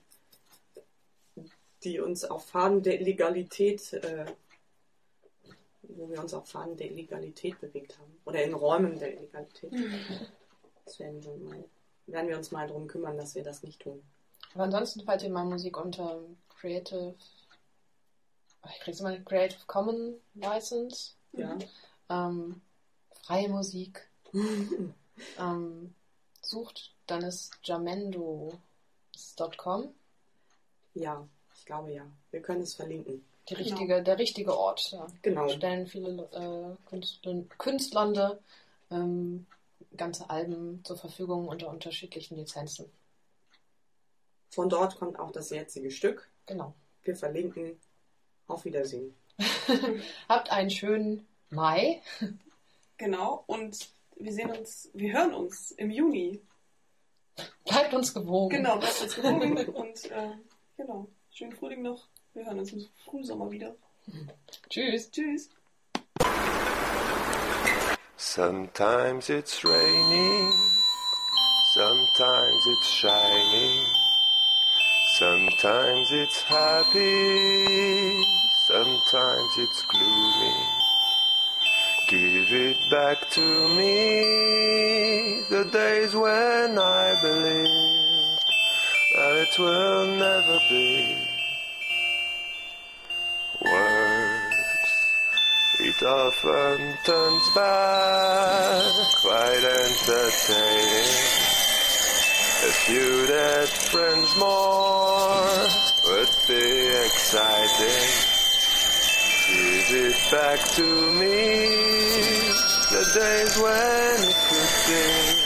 die uns auf Faden der Illegalität, äh, wo wir uns auf Faden der Illegalität bewegt haben. Oder in Räumen der Illegalität. Das werden wir, mal, werden wir uns mal darum kümmern, dass wir das nicht tun. Aber ansonsten, falls ihr mal Musik unter Creative, ich krieg's immer Creative Common License, Ja. Ähm, freie Musik ähm, sucht, dann ist jamendo.com ja, ich glaube ja. Wir können es verlinken. die Genau. richtige, der richtige Ort. Ja. Genau. Stellen viele äh, Künstler, Künstlernde ähm, ganze Alben zur Verfügung unter unterschiedlichen Lizenzen. Von dort kommt auch das jetzige Stück. Genau. Wir verlinken. Auf Wiedersehen. Habt einen schönen Mai. Genau, und wir sehen uns, wir hören uns im Juni. Bleibt uns gewogen. Genau, bleibt uns gewogen und äh, genau, schönen Frühling noch. Wir hören uns im Frühsommer wieder. Tschüss. Tschüss. Sometimes it's raining, sometimes it's shining, sometimes it's happy, sometimes it's gloomy. Give it back to me, the days when I believed that it will never be. Words it often turns back, quite entertaining. A few dead friends more would be exciting. Give it back to me, the days when it could be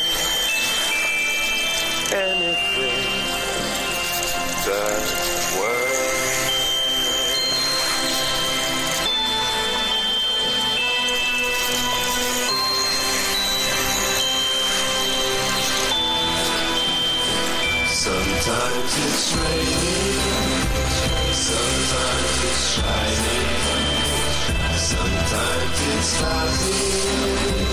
sometimes it's